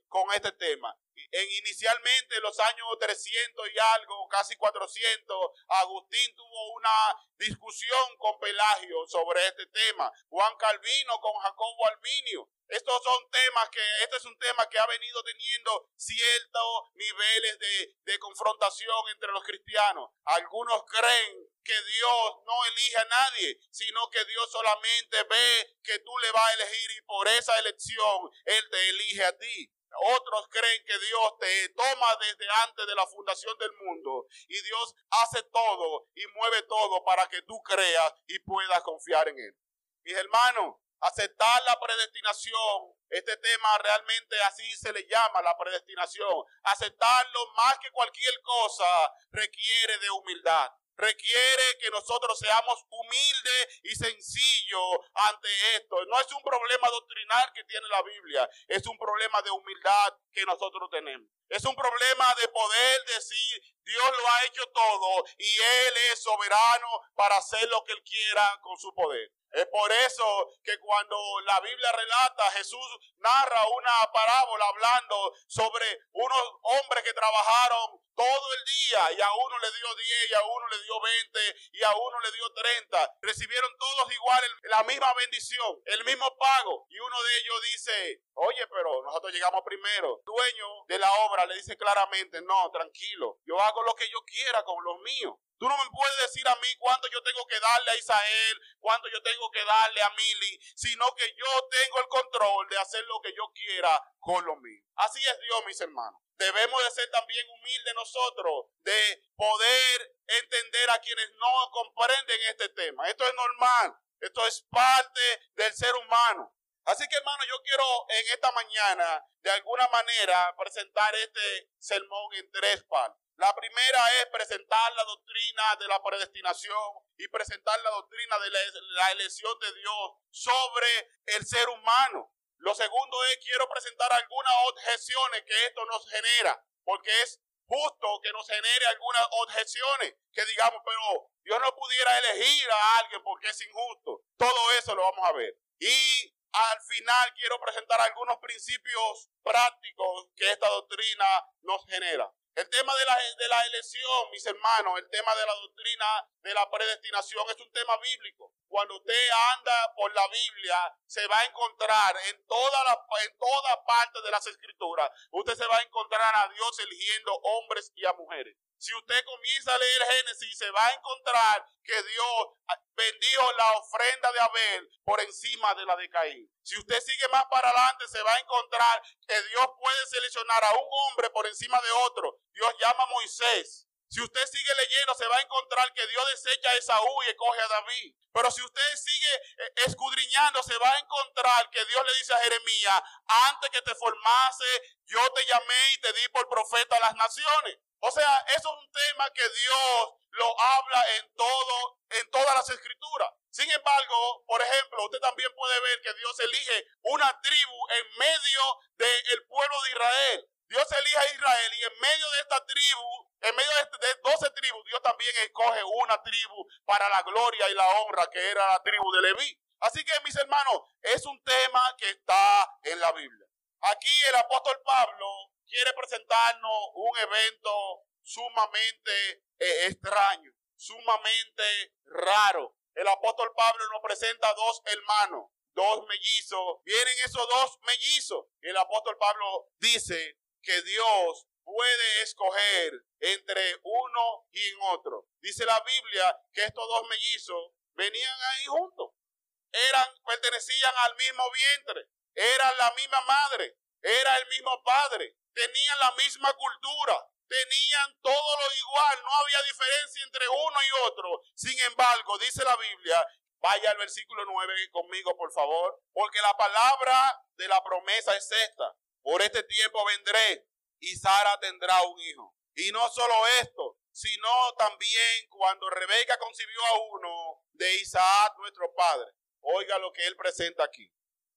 con este tema. En inicialmente los años 300 y algo, casi 400, Agustín tuvo una discusión con Pelagio sobre este tema. Juan Calvino con Jacobo Alminio. Estos son temas que, este es un tema que ha venido teniendo ciertos niveles de, de confrontación entre los cristianos. Algunos creen que Dios no elige a nadie, sino que Dios solamente ve que tú le vas a elegir y por esa elección Él te elige a ti. Otros creen que Dios te toma desde antes de la fundación del mundo. Y Dios hace todo y mueve todo para que tú creas y puedas confiar en Él. Mis hermanos, aceptar la predestinación, este tema realmente así se le llama la predestinación, aceptarlo más que cualquier cosa requiere de humildad requiere que nosotros seamos humildes y sencillos ante esto. No es un problema doctrinal que tiene la Biblia, es un problema de humildad que nosotros tenemos. Es un problema de poder decir, Dios lo ha hecho todo y Él es soberano para hacer lo que Él quiera con su poder. Es por eso que cuando la Biblia relata, Jesús narra una parábola hablando sobre unos hombres que trabajaron todo el día y a uno le dio 10 y a uno le dio 20 y a uno le dio 30. Recibieron todos igual la misma bendición, el mismo pago. Y uno de ellos dice, oye, pero nosotros llegamos primero. Dueño de la obra le dice claramente, no, tranquilo, yo hago lo que yo quiera con los míos. Tú no me puedes decir a mí cuánto yo tengo que darle a Isael, cuánto yo tengo que darle a Mili, sino que yo tengo el control de hacer lo que yo quiera con lo mío. Así es Dios, mis hermanos. Debemos de ser también humildes nosotros, de poder entender a quienes no comprenden este tema. Esto es normal, esto es parte del ser humano. Así que hermano, yo quiero en esta mañana de alguna manera presentar este sermón en tres partes. La primera es presentar la doctrina de la predestinación y presentar la doctrina de la elección de Dios sobre el ser humano. Lo segundo es quiero presentar algunas objeciones que esto nos genera, porque es justo que nos genere algunas objeciones que digamos, pero Dios no pudiera elegir a alguien porque es injusto. Todo eso lo vamos a ver. Y al final quiero presentar algunos principios prácticos que esta doctrina nos genera. El tema de la, de la elección, mis hermanos, el tema de la doctrina de la predestinación es un tema bíblico. Cuando usted anda por la Biblia, se va a encontrar en toda, la, en toda parte de las escrituras, usted se va a encontrar a Dios eligiendo hombres y a mujeres. Si usted comienza a leer Génesis, se va a encontrar que Dios bendijo la ofrenda de Abel por encima de la de Caín. Si usted sigue más para adelante, se va a encontrar que Dios puede seleccionar a un hombre por encima de otro. Dios llama a Moisés. Si usted sigue leyendo, se va a encontrar que Dios desecha a Esaú y escoge a David. Pero si usted sigue eh, escudriñando, se va a encontrar que Dios le dice a Jeremías, antes que te formase, yo te llamé y te di por profeta a las naciones. O sea, eso es un tema que Dios lo habla en todo, en todas las escrituras. Sin embargo, por ejemplo, usted también puede ver que Dios elige una tribu en medio del pueblo de Israel. Dios elige a Israel y en medio de esta tribu, en medio de, 12 tribus, Dios también escoge una tribu para la gloria y la honra que era la tribu de Leví. Así que, mis hermanos, es un tema que está en la Biblia. Aquí el apóstol Pablo quiere presentarnos un evento sumamente eh, extraño, sumamente raro. El apóstol Pablo nos presenta dos hermanos, dos mellizos. Vienen esos dos mellizos. El apóstol Pablo dice que Dios puede escoger entre uno y en otro. Dice la Biblia que estos dos mellizos venían ahí juntos. Eran, pertenecían al mismo vientre. Eran la misma madre. Era el mismo padre tenían la misma cultura, tenían todo lo igual, no había diferencia entre uno y otro. Sin embargo, dice la Biblia, vaya al versículo 9 conmigo, por favor, porque la palabra de la promesa es esta. Por este tiempo vendré y Sara tendrá un hijo. Y no solo esto, sino también cuando Rebeca concibió a uno de Isaac, nuestro padre. Oiga lo que él presenta aquí.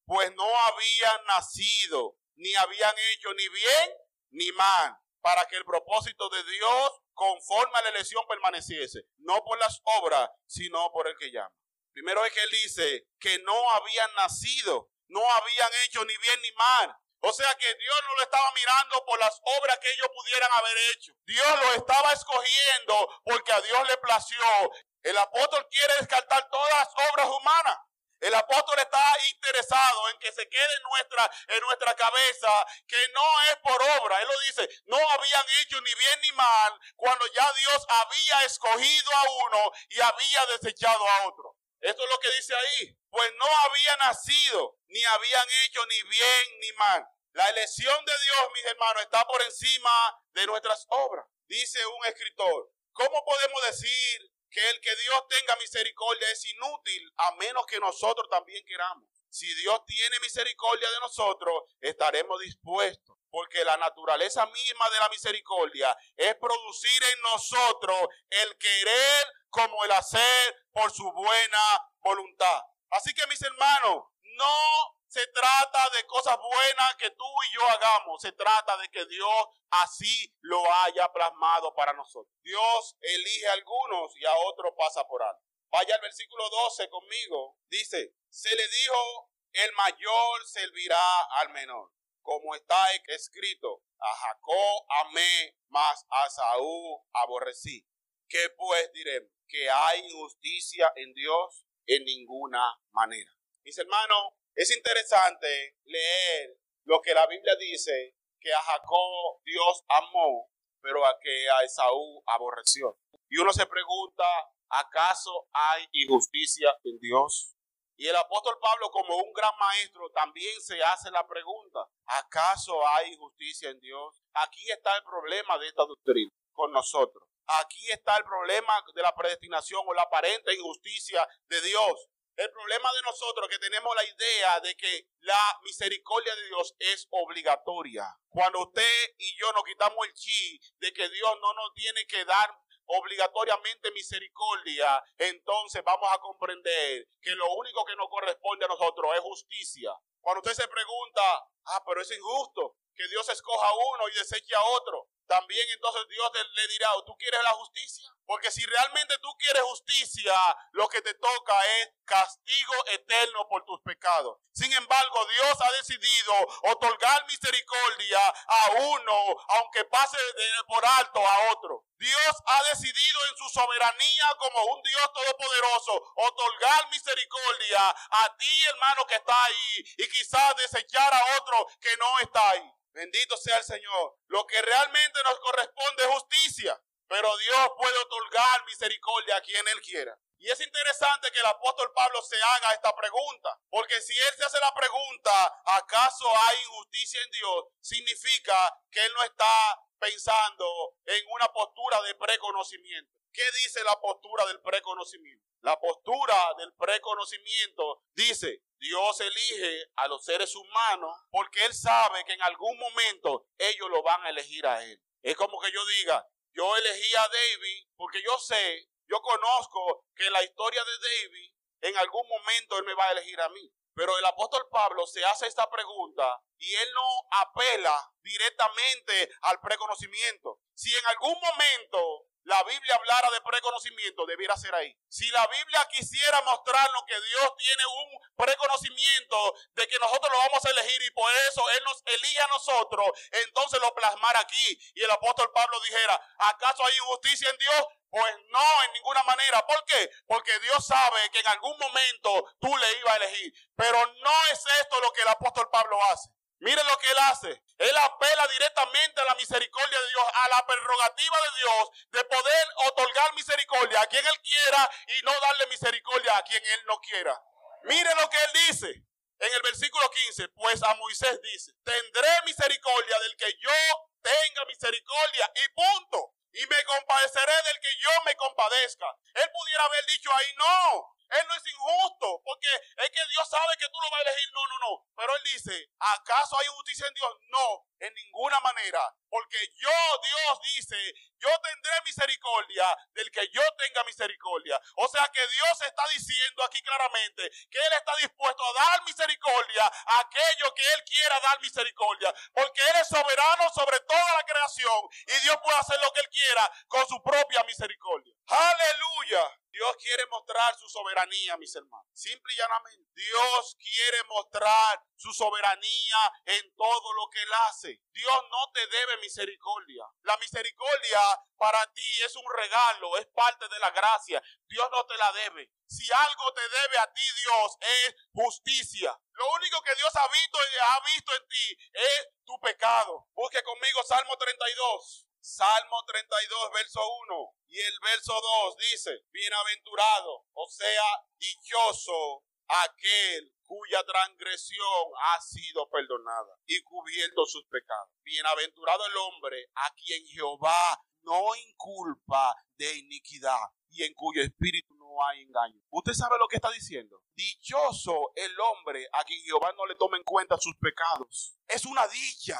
Pues no había nacido ni habían hecho ni bien ni mal, para que el propósito de Dios conforme a la elección permaneciese, no por las obras, sino por el que llama. Primero es que él dice que no habían nacido, no habían hecho ni bien ni mal. O sea que Dios no lo estaba mirando por las obras que ellos pudieran haber hecho. Dios lo estaba escogiendo porque a Dios le plació. El apóstol quiere descartar todas las obras humanas. El apóstol está interesado en que se quede en nuestra, en nuestra cabeza que no es por obra. Él lo dice, no habían hecho ni bien ni mal cuando ya Dios había escogido a uno y había desechado a otro. Esto es lo que dice ahí. Pues no había nacido, ni habían hecho ni bien ni mal. La elección de Dios, mis hermanos, está por encima de nuestras obras. Dice un escritor, ¿cómo podemos decir que el que Dios tenga misericordia es inútil a menos que nosotros también queramos. Si Dios tiene misericordia de nosotros, estaremos dispuestos, porque la naturaleza misma de la misericordia es producir en nosotros el querer como el hacer por su buena voluntad. Así que mis hermanos, no se trata de cosas buenas que tú y yo hagamos. Se trata de que Dios así lo haya plasmado para nosotros. Dios elige a algunos y a otros pasa por alto. Vaya al versículo 12 conmigo. Dice, se le dijo, el mayor servirá al menor. Como está escrito, a Jacob amé, mas a Saúl aborrecí. ¿Qué pues diremos? Que hay injusticia en Dios en ninguna manera. Mis hermanos, es interesante leer lo que la Biblia dice que a Jacob Dios amó, pero a que a Esaú aborreció. Y uno se pregunta, ¿acaso hay injusticia en Dios? Y el apóstol Pablo, como un gran maestro, también se hace la pregunta, ¿acaso hay injusticia en Dios? Aquí está el problema de esta doctrina con nosotros. Aquí está el problema de la predestinación o la aparente injusticia de Dios. El problema de nosotros que tenemos la idea de que la misericordia de Dios es obligatoria. Cuando usted y yo nos quitamos el chi de que Dios no nos tiene que dar obligatoriamente misericordia, entonces vamos a comprender que lo único que nos corresponde a nosotros es justicia. Cuando usted se pregunta, ah, pero es injusto que Dios escoja a uno y deseche a otro también entonces Dios le dirá, ¿tú quieres la justicia? Porque si realmente tú quieres justicia, lo que te toca es castigo eterno por tus pecados. Sin embargo, Dios ha decidido otorgar misericordia a uno, aunque pase por alto a otro. Dios ha decidido en su soberanía como un Dios todopoderoso otorgar misericordia a ti, hermano, que está ahí, y quizás desechar a otro que no está ahí. Bendito sea el Señor. Lo que realmente nos corresponde es justicia, pero Dios puede otorgar misericordia a quien Él quiera. Y es interesante que el apóstol Pablo se haga esta pregunta, porque si él se hace la pregunta, ¿acaso hay injusticia en Dios? Significa que él no está pensando en una postura de preconocimiento. ¿Qué dice la postura del preconocimiento? La postura del preconocimiento dice, Dios elige a los seres humanos porque Él sabe que en algún momento ellos lo van a elegir a Él. Es como que yo diga, yo elegí a David porque yo sé, yo conozco que la historia de David en algún momento Él me va a elegir a mí. Pero el apóstol Pablo se hace esta pregunta y él no apela directamente al preconocimiento. Si en algún momento la Biblia hablara de preconocimiento, debiera ser ahí. Si la Biblia quisiera mostrarnos que Dios tiene un preconocimiento de que nosotros lo vamos a elegir y por eso Él nos elige a nosotros, entonces lo plasmar aquí. Y el apóstol Pablo dijera, ¿acaso hay injusticia en Dios? Pues no, en ninguna manera. ¿Por qué? Porque Dios sabe que en algún momento tú le ibas a elegir. Pero no es esto lo que el apóstol Pablo hace. Mire lo que él hace. Él apela directamente a la misericordia de Dios, a la prerrogativa de Dios de poder otorgar misericordia a quien él quiera y no darle misericordia a quien él no quiera. Mire lo que él dice en el versículo 15. Pues a Moisés dice, tendré misericordia del que yo tenga misericordia y punto. Y me compadeceré del que yo me compadezca. Él pudiera haber dicho ahí, no, él no es injusto, porque es que Dios sabe que tú lo vas a elegir. No, no, no. Pero Él dice, ¿acaso hay justicia en Dios? No, en ninguna manera. Porque yo, Dios dice, yo tendré misericordia del que yo tenga misericordia. O sea que Dios está diciendo aquí claramente que Él está dispuesto a dar misericordia a aquello que Él quiera dar misericordia. Porque Él es soberano sobre toda la creación y Dios puede hacer lo que Él quiera con su propia misericordia. Aleluya. Dios quiere mostrar su soberanía, mis hermanos. Simple y llanamente. Dios quiere mostrar su soberanía en todo lo que Él hace. Dios no te debe misericordia. La misericordia para ti es un regalo, es parte de la gracia. Dios no te la debe. Si algo te debe a ti, Dios, es justicia. Lo único que Dios ha visto, ha visto en ti es tu pecado. Busque conmigo Salmo 32. Salmo 32, verso 1 y el verso 2 dice, bienaventurado, o sea, dichoso aquel cuya transgresión ha sido perdonada y cubierto sus pecados. Bienaventurado el hombre a quien Jehová no inculpa de iniquidad y en cuyo espíritu no hay engaño. ¿Usted sabe lo que está diciendo? Dichoso el hombre a quien Jehová no le toma en cuenta sus pecados. Es una dicha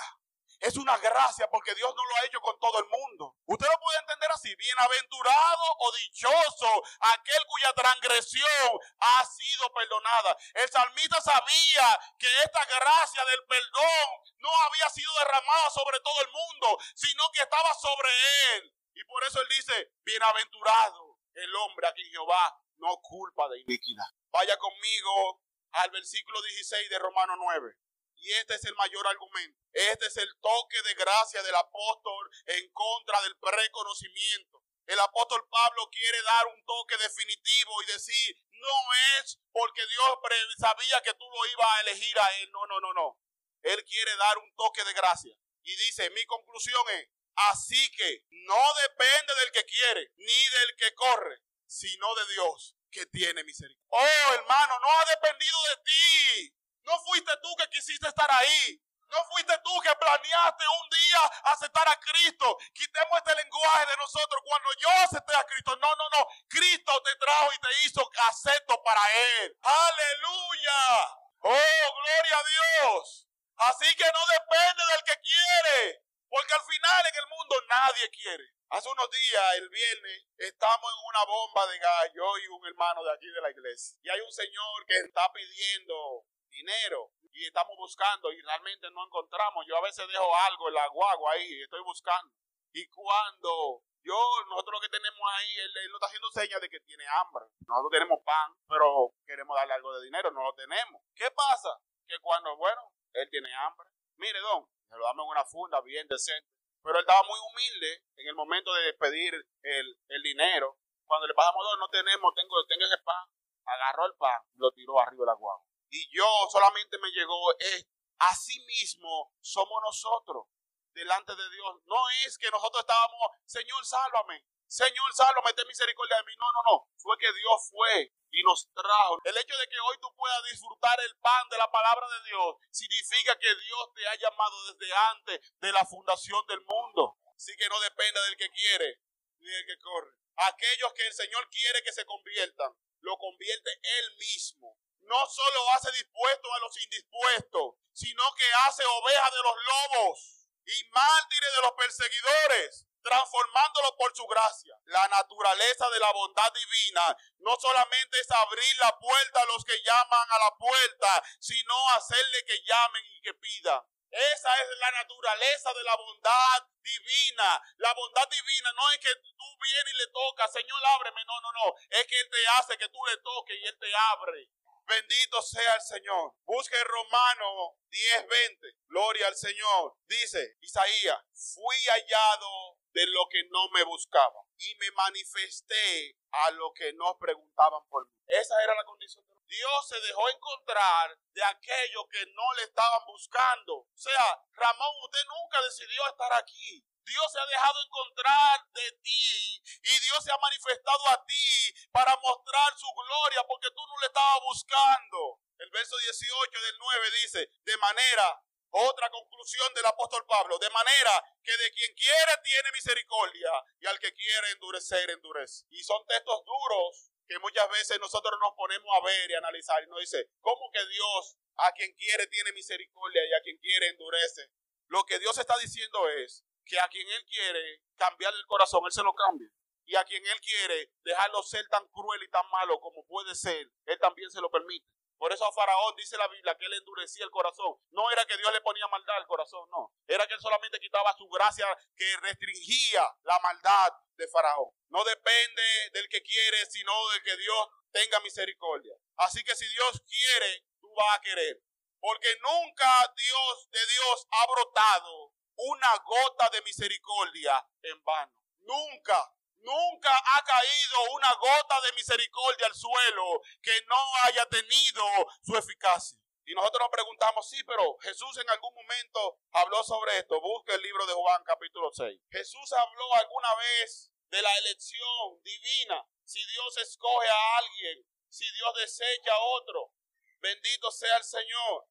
es una gracia porque Dios no lo ha hecho con todo el mundo. Usted lo puede entender así. Bienaventurado o dichoso aquel cuya transgresión ha sido perdonada. El salmista sabía que esta gracia del perdón no había sido derramada sobre todo el mundo, sino que estaba sobre él. Y por eso él dice, bienaventurado el hombre a quien Jehová no culpa de iniquidad. Vaya conmigo al versículo 16 de Romano 9. Y este es el mayor argumento. Este es el toque de gracia del apóstol en contra del preconocimiento. El apóstol Pablo quiere dar un toque definitivo y decir, no es porque Dios sabía que tú lo ibas a elegir a él. No, no, no, no. Él quiere dar un toque de gracia. Y dice, mi conclusión es, así que no depende del que quiere, ni del que corre, sino de Dios que tiene misericordia. Oh, hermano, no ha dependido de ti. No fuiste tú que quisiste estar ahí. No fuiste tú que planeaste un día aceptar a Cristo. Quitemos este lenguaje de nosotros cuando yo acepté a Cristo. No, no, no. Cristo te trajo y te hizo acepto para Él. Aleluya. Oh, gloria a Dios. Así que no depende del que quiere. Porque al final en el mundo nadie quiere. Hace unos días, el viernes, estamos en una bomba de gas, yo y un hermano de aquí de la iglesia. Y hay un señor que está pidiendo dinero y estamos buscando y realmente no encontramos. Yo a veces dejo algo en la guagua ahí, estoy buscando. Y cuando yo, nosotros lo que tenemos ahí, él, él nos está haciendo señas de que tiene hambre. Nosotros tenemos pan, pero queremos darle algo de dinero, no lo tenemos. ¿Qué pasa? Que cuando, bueno, él tiene hambre. Mire, don, se lo damos en una funda bien decente. Pero él estaba muy humilde en el momento de pedir el, el dinero. Cuando le pasamos dos, no tenemos, tengo, tengo ese pan. Agarró el pan, lo tiró arriba de la guagua. Y yo solamente me llegó esto. Así mismo somos nosotros delante de Dios. No es que nosotros estábamos, Señor, sálvame. Señor, sálvame, ten misericordia de mí. No, no, no. Fue que Dios fue y nos trajo. El hecho de que hoy tú puedas disfrutar el pan de la palabra de Dios significa que Dios te ha llamado desde antes de la fundación del mundo. Así que no depende del que quiere ni del que corre. Aquellos que el Señor quiere que se conviertan, lo convierte Él mismo. No solo hace dispuestos a los indispuestos, sino que hace ovejas de los lobos y mártires de los perseguidores transformándolo por su gracia. La naturaleza de la bondad divina no solamente es abrir la puerta a los que llaman a la puerta, sino hacerle que llamen y que pidan. Esa es la naturaleza de la bondad divina. La bondad divina no es que tú vienes y le tocas, Señor, ábreme. No, no, no. Es que Él te hace que tú le toques y Él te abre. Bendito sea el Señor. Busque Romano 10:20. Gloria al Señor. Dice Isaías, fui hallado de lo que no me buscaban y me manifesté a lo que no preguntaban por mí. Esa era la condición de Dios se dejó encontrar de aquellos que no le estaban buscando. O sea, Ramón, usted nunca decidió estar aquí. Dios se ha dejado encontrar de ti y Dios se ha manifestado a ti para mostrar su gloria porque tú no le estabas buscando. El verso 18 del 9 dice, de manera, otra conclusión del apóstol Pablo, de manera que de quien quiere tiene misericordia y al que quiere endurecer, endurece. Y son textos duros que muchas veces nosotros nos ponemos a ver y analizar y nos dice, ¿cómo que Dios a quien quiere tiene misericordia y a quien quiere endurece? Lo que Dios está diciendo es que a quien Él quiere cambiar el corazón, Él se lo cambia. Y a quien Él quiere dejarlo ser tan cruel y tan malo como puede ser, Él también se lo permite. Por eso a Faraón dice la Biblia que él endurecía el corazón. No era que Dios le ponía maldad al corazón, no. Era que él solamente quitaba su gracia que restringía la maldad de Faraón. No depende del que quiere, sino del que Dios tenga misericordia. Así que si Dios quiere, tú vas a querer. Porque nunca Dios de Dios ha brotado una gota de misericordia en vano. Nunca, nunca ha caído una gota de misericordia al suelo que no haya tenido su eficacia. Y nosotros nos preguntamos, sí, pero Jesús en algún momento habló sobre esto. Busca el libro de Juan capítulo 6. Jesús habló alguna vez de la elección divina. Si Dios escoge a alguien, si Dios desecha a otro. Bendito sea el Señor.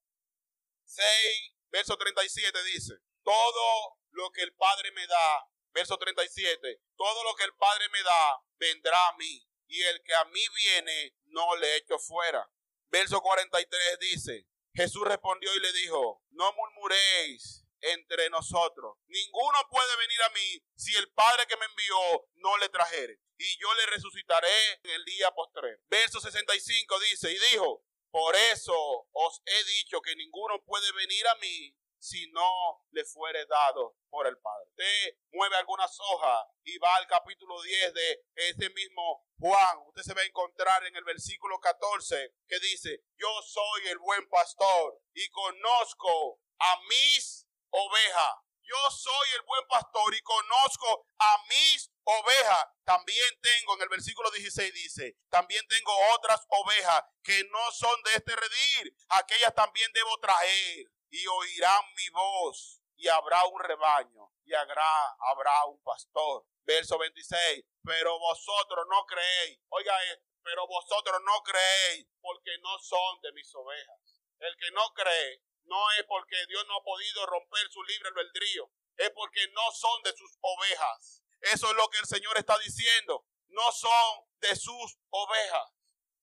6, verso 37 dice, todo lo que el Padre me da, verso 37, todo lo que el Padre me da vendrá a mí, y el que a mí viene no le echo fuera. Verso 43 dice, Jesús respondió y le dijo, no murmuréis entre nosotros. Ninguno puede venir a mí si el Padre que me envió no le trajere. Y yo le resucitaré en el día postrero. Verso 65 dice, y dijo, por eso os he dicho que ninguno puede venir a mí si no le fuere dado por el Padre. Usted mueve algunas hojas y va al capítulo 10 de este mismo Juan. Usted se va a encontrar en el versículo 14 que dice, yo soy el buen pastor y conozco a mis ovejas. Yo soy el buen pastor y conozco a mis ovejas. También tengo, en el versículo 16 dice, también tengo otras ovejas que no son de este redil. Aquellas también debo traer y oirán mi voz y habrá un rebaño y habrá, habrá un pastor. Verso 26, pero vosotros no creéis. Oiga, pero vosotros no creéis porque no son de mis ovejas. El que no cree no es porque Dios no ha podido romper su libre albedrío, es porque no son de sus ovejas. Eso es lo que el Señor está diciendo. No son de sus ovejas.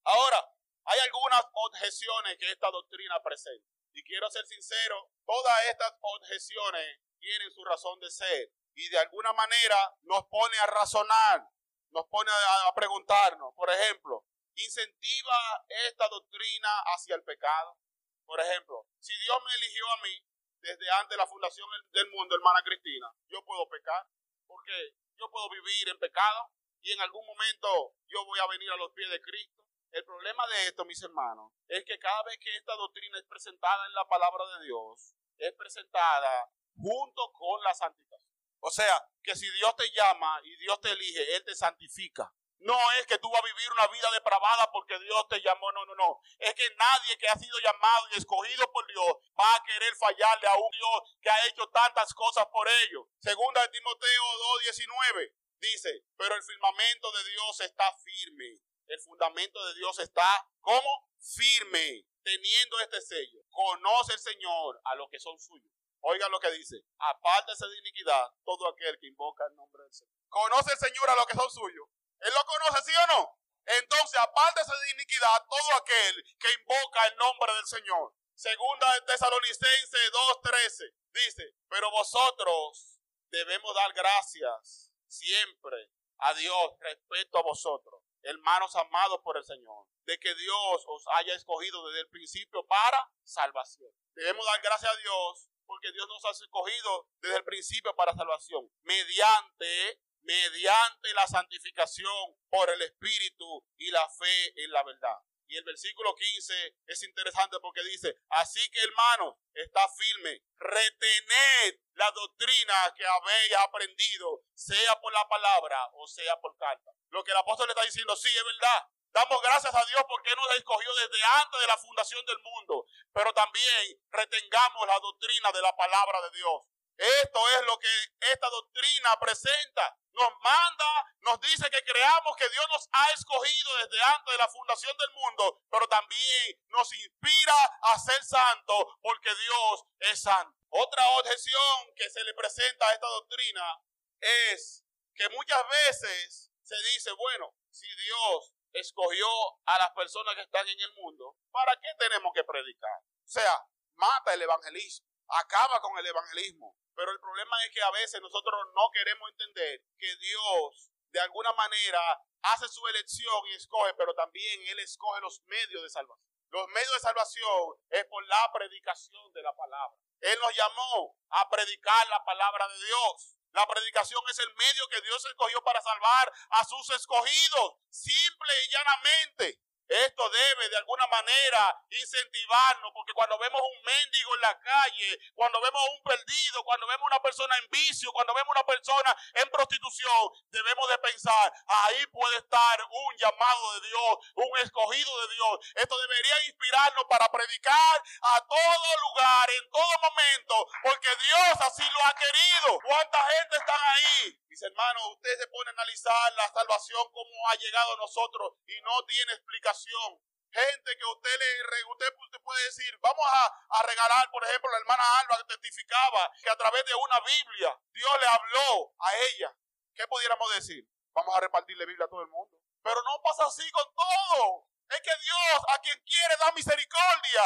Ahora, hay algunas objeciones que esta doctrina presenta. Y quiero ser sincero, todas estas objeciones tienen su razón de ser. Y de alguna manera nos pone a razonar, nos pone a, preguntarnos. Por ejemplo, ¿incentiva esta doctrina hacia el pecado? Por ejemplo, si Dios me eligió a mí desde antes de la fundación del mundo, hermana Cristina, yo puedo pecar. Porque yo puedo vivir en pecado y en algún momento yo voy a venir a los pies de Cristo. El problema de esto, mis hermanos, es que cada vez que esta doctrina es presentada en la palabra de Dios, es presentada junto con la santificación. O sea, que si Dios te llama y Dios te elige, Él te santifica. No es que tú vas a vivir una vida depravada porque Dios te llamó, no, no, no. Es que nadie que ha sido llamado y escogido por Dios va a querer fallarle a un Dios que ha hecho tantas cosas por ellos. Segunda de Timoteo 2.19 dice, pero el firmamento de Dios está firme el fundamento de Dios está como firme, teniendo este sello. Conoce el Señor a los que son suyos. Oiga lo que dice, apártese de iniquidad todo aquel que invoca el nombre del Señor. Conoce el Señor a los que son suyos. Él lo conoce, ¿sí o no? Entonces, apártese de iniquidad todo aquel que invoca el nombre del Señor. Segunda de Tesalonicense 2.13 dice, pero vosotros debemos dar gracias siempre a Dios respecto a vosotros hermanos amados por el Señor, de que Dios os haya escogido desde el principio para salvación. Debemos dar gracias a Dios porque Dios nos ha escogido desde el principio para salvación, mediante mediante la santificación por el Espíritu y la fe en la verdad. Y el versículo 15 es interesante porque dice, así que hermanos, está firme, retened la doctrina que habéis aprendido, sea por la palabra o sea por carta. Lo que el apóstol le está diciendo, sí, es verdad. Damos gracias a Dios porque nos escogió desde antes de la fundación del mundo, pero también retengamos la doctrina de la palabra de Dios. Esto es lo que esta doctrina presenta. Nos manda, nos dice que creamos que Dios nos ha escogido desde antes de la fundación del mundo, pero también nos inspira a ser santos porque Dios es santo. Otra objeción que se le presenta a esta doctrina es que muchas veces se dice, bueno, si Dios escogió a las personas que están en el mundo, ¿para qué tenemos que predicar? O sea, mata el evangelismo, acaba con el evangelismo. Pero el problema es que a veces nosotros no queremos entender que Dios de alguna manera hace su elección y escoge, pero también Él escoge los medios de salvación. Los medios de salvación es por la predicación de la palabra. Él nos llamó a predicar la palabra de Dios. La predicación es el medio que Dios escogió para salvar a sus escogidos, simple y llanamente. Esto debe de alguna manera incentivarnos, porque cuando vemos un mendigo en la calle, cuando vemos un perdido, cuando vemos una persona en vicio, cuando vemos una persona en prostitución, debemos de pensar, ahí puede estar un llamado de Dios, un escogido de Dios. Esto debería inspirarnos para predicar a todo lugar, en todo momento, porque Dios así lo ha querido. ¿Cuánta gente está ahí? Mis hermanos, usted se pone a analizar la salvación, cómo ha llegado a nosotros y no tiene explicación. Gente que usted le usted, puede decir, vamos a, regalar, por ejemplo, la hermana Alba que testificaba que a través de una Biblia Dios le habló a ella. ¿Qué pudiéramos decir? Vamos a repartirle Biblia a todo el mundo. Pero no pasa así con todo. Es que Dios a quien quiere da misericordia.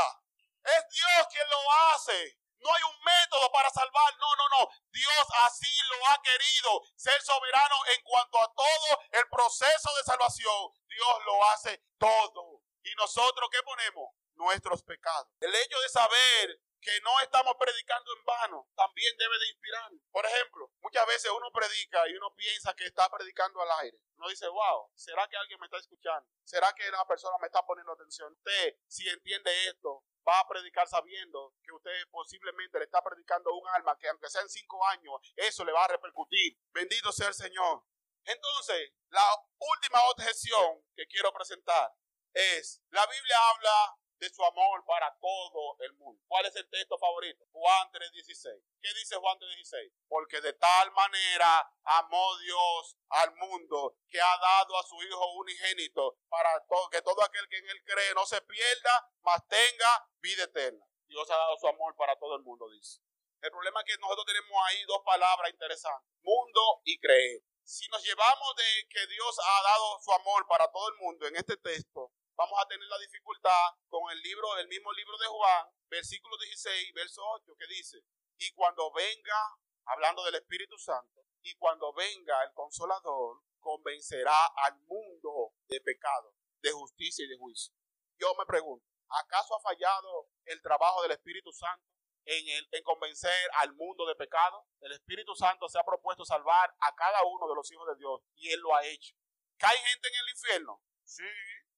Es Dios quien lo hace. No hay un método para salvar. No, no, no. Dios así lo ha querido. Ser soberano en cuanto a todo el proceso de salvación. Dios lo hace todo. ¿Y nosotros qué ponemos? Nuestros pecados. El hecho de saber que no estamos predicando en vano también debe de inspirarnos. Por ejemplo, muchas veces uno predica y uno piensa que está predicando al aire. Uno dice, wow, ¿será que alguien me está escuchando? ¿Será que la persona me está poniendo atención? Usted, si entiende esto, va a predicar sabiendo que usted posiblemente le está predicando un alma que aunque sean cinco años, eso le va a repercutir. Bendito sea el Señor. Entonces, la última objeción que quiero presentar es, la Biblia habla de su amor para todo el mundo. ¿Cuál es el texto favorito? Juan 3:16. ¿Qué dice Juan 3:16? Porque de tal manera amó Dios al mundo que ha dado a su Hijo unigénito para que todo aquel que en él cree no se pierda, mas tenga vida eterna. Dios ha dado su amor para todo el mundo, dice. El problema es que nosotros tenemos ahí dos palabras interesantes, mundo y creer. Si nos llevamos de que Dios ha dado su amor para todo el mundo en este texto, vamos a tener la dificultad con el libro, el mismo libro de Juan, versículo 16, verso 8, que dice, y cuando venga, hablando del Espíritu Santo, y cuando venga el consolador, convencerá al mundo de pecado, de justicia y de juicio. Yo me pregunto, ¿acaso ha fallado el trabajo del Espíritu Santo en, el, en convencer al mundo de pecado? El Espíritu Santo se ha propuesto salvar a cada uno de los hijos de Dios y Él lo ha hecho. ¿Cae gente en el infierno? Sí.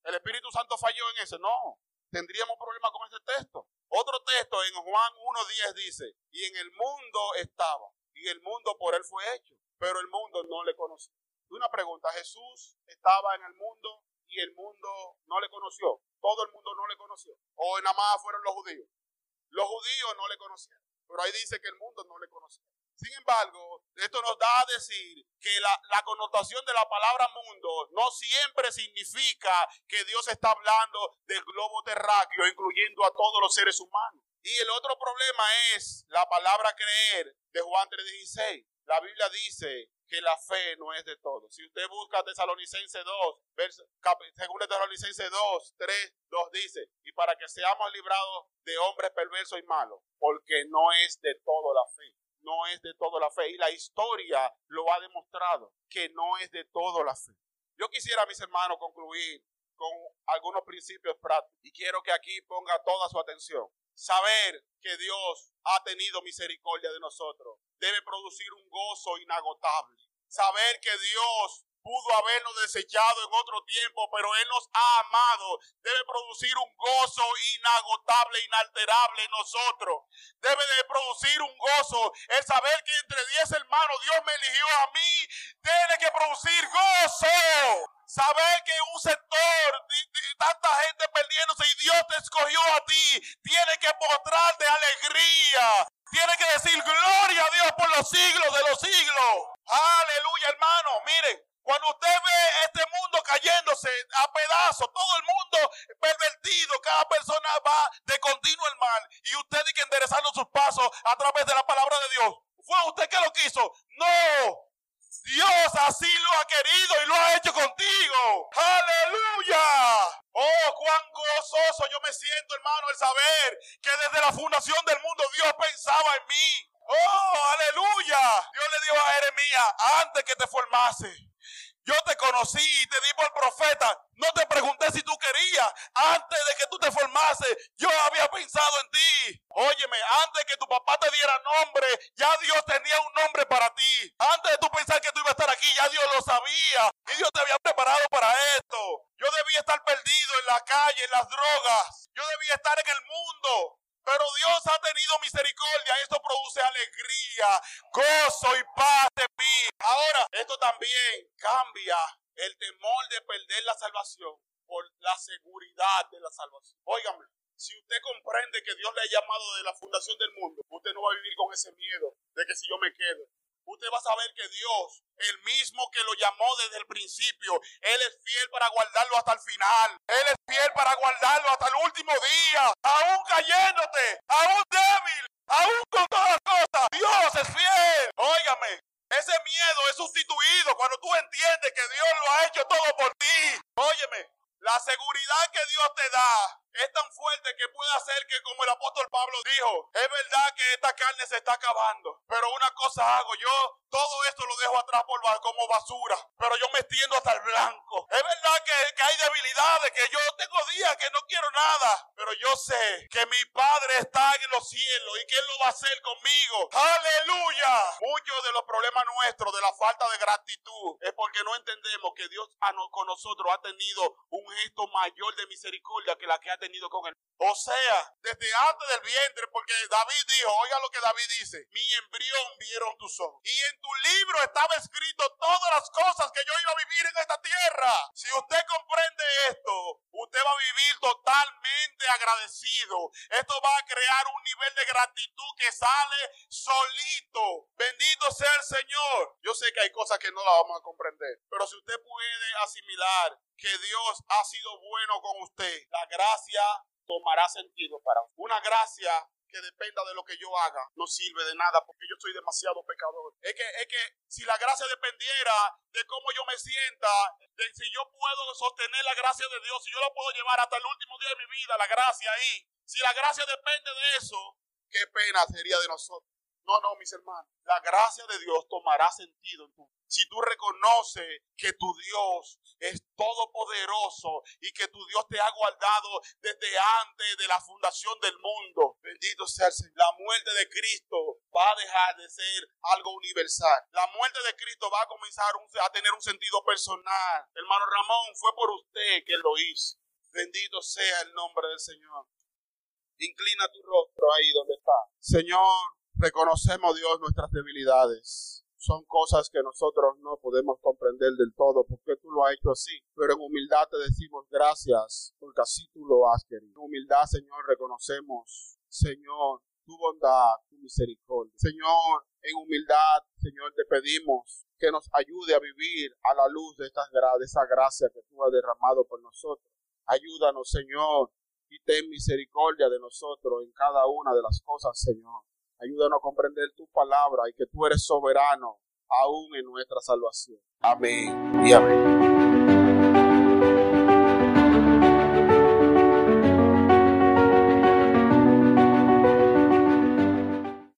¿El Espíritu Santo falló en eso? No. Tendríamos problemas con este texto. Otro texto en Juan 1.10 dice, y en el mundo estaba, y el mundo por él fue hecho, pero el mundo no le conoció. Una pregunta, Jesús estaba en el mundo y el mundo no le conoció. Todo el mundo no le conoció. O nada más fueron los judíos. Los judíos no le conocieron. Pero ahí dice que el mundo no le conoció. Sin embargo, esto nos da a decir que la, la, connotación de la palabra mundo no siempre significa que Dios está hablando del globo terráqueo, incluyendo a todos los seres humanos. Y el otro problema es la palabra creer de Juan 3:16. La Biblia dice que la fe no es de todos. Si usted busca Tesalonicense 2, según Tesalonicense 2, 3, 2 dice, y para que seamos librados de hombres perversos y malos, porque no es de todo la fe. No es de todo la fe. Y la historia lo ha demostrado, que no es de todo la fe. Yo quisiera, mis hermanos, concluir con algunos principios prácticos. Y quiero que aquí ponga toda su atención. Saber que Dios ha tenido misericordia de nosotros debe producir un gozo inagotable. Saber que Dios pudo habernos desechado en otro tiempo, pero Él nos ha amado. Debe producir un gozo inagotable, inalterable en nosotros. Debe de producir un gozo. El saber que entre diez hermanos Dios me eligió a mí, tiene que producir gozo. Saber que un sector, tanta gente perdiéndose y Dios te escogió a ti, tiene que mostrarte alegría. Tiene que decir gloria a Dios por los siglos de los siglos. Aleluya, hermano. Miren, cuando usted ve este mundo cayéndose a pedazos, todo el mundo pervertido, cada persona va de continuo el mal y usted tiene que enderezando sus pasos a través de la palabra de Dios. ¿Fue usted que lo quiso? No. Dios así lo ha querido y lo ha hecho contigo. Aleluya. Oh, cuán gozoso yo me siento, hermano, el saber que desde la fundación del mundo Dios pensaba en mí. Oh, aleluya. Dios le dijo a Jeremías, antes que te formase, yo te conocí y te di por profeta. No te pregunté si tú querías. Antes de que tú te formases, yo había pensado en ti. Óyeme, antes de que tu papá te diera nombre, ya Dios tenía un nombre para ti. Antes de tú pensar que tú ibas a estar aquí, ya Dios lo sabía. Y Dios te había preparado para esto. Yo debía estar perdido en la calle, en las drogas. Yo debía estar en el mundo. Pero Dios ha tenido misericordia. Esto produce alegría, gozo y paz en mí. Ahora, esto también cambia el temor de perder la salvación por la seguridad de la salvación. Óigame, si usted comprende que Dios le ha llamado de la fundación del mundo, usted no va a vivir con ese miedo de que si yo me quedo, usted va a saber que Dios, el mismo que lo llamó desde el principio, Él es fiel para guardarlo hasta el final. Él es fiel para guardarlo hasta el último día, aún cayéndote, aún débil, aún con todas las cosas. Dios es fiel. Óigame, ese miedo es sustituido cuando tú entiendes que Dios lo ha hecho todo por ti. Óyeme, la seguridad que Dios te da es tan fuerte que puede hacer que, como el apóstol Pablo dijo, es verdad que esta carne se está acabando, pero una cosa hago, yo todo esto lo dejo atrás por como basura, pero yo me extiendo hasta el blanco. Es verdad que, que hay debilidades, que yo tengo días que no quiero nada, pero yo sé que mi Padre está en los cielos y que Él lo va a hacer conmigo. Aleluya. Muchos de los problemas nuestros, de la falta de gratitud, es porque no entendemos que Dios con nosotros ha tenido un gesto mayor de misericordia que la que ha tenido con él. O sea, desde antes del vientre, porque David dijo, oiga lo que David dice, mi embrión vieron tus ojos. Y en tu libro estaba escrito todas las cosas que yo iba a vivir en esta tierra. Si usted comprende esto, usted va a vivir totalmente agradecido. Esto va a crear un nivel de gratitud que sale solito. Bendito sea el Señor. Yo sé que hay cosas que no la vamos a comprender, pero si usted puede asimilar que Dios ha sido bueno con usted, la gracia tomará sentido para una gracia que dependa de lo que yo haga no sirve de nada porque yo soy demasiado pecador. Es que, es que si la gracia dependiera de cómo yo me sienta, de si yo puedo sostener la gracia de Dios, si yo la puedo llevar hasta el último día de mi vida, la gracia ahí, si la gracia depende de eso, qué pena sería de nosotros. No, no, mis hermanos. La gracia de Dios tomará sentido en tu si tú reconoces que tu Dios es todopoderoso y que tu Dios te ha guardado desde antes de la fundación del mundo, bendito sea el Señor. La muerte de Cristo va a dejar de ser algo universal. La muerte de Cristo va a comenzar a tener un sentido personal. Hermano Ramón, fue por usted que lo hizo. Bendito sea el nombre del Señor. Inclina tu rostro ahí donde está. Señor, reconocemos, Dios, nuestras debilidades son cosas que nosotros no podemos comprender del todo porque tú lo has hecho así. Pero en humildad te decimos gracias porque así tú lo has querido. En humildad, Señor, reconocemos, Señor, tu bondad, tu misericordia. Señor, en humildad, Señor, te pedimos que nos ayude a vivir a la luz de, esta, de esa gracia que tú has derramado por nosotros. Ayúdanos, Señor, y ten misericordia de nosotros en cada una de las cosas, Señor. Ayúdanos a comprender tu palabra y que tú eres soberano aún en nuestra salvación. Amén y amén.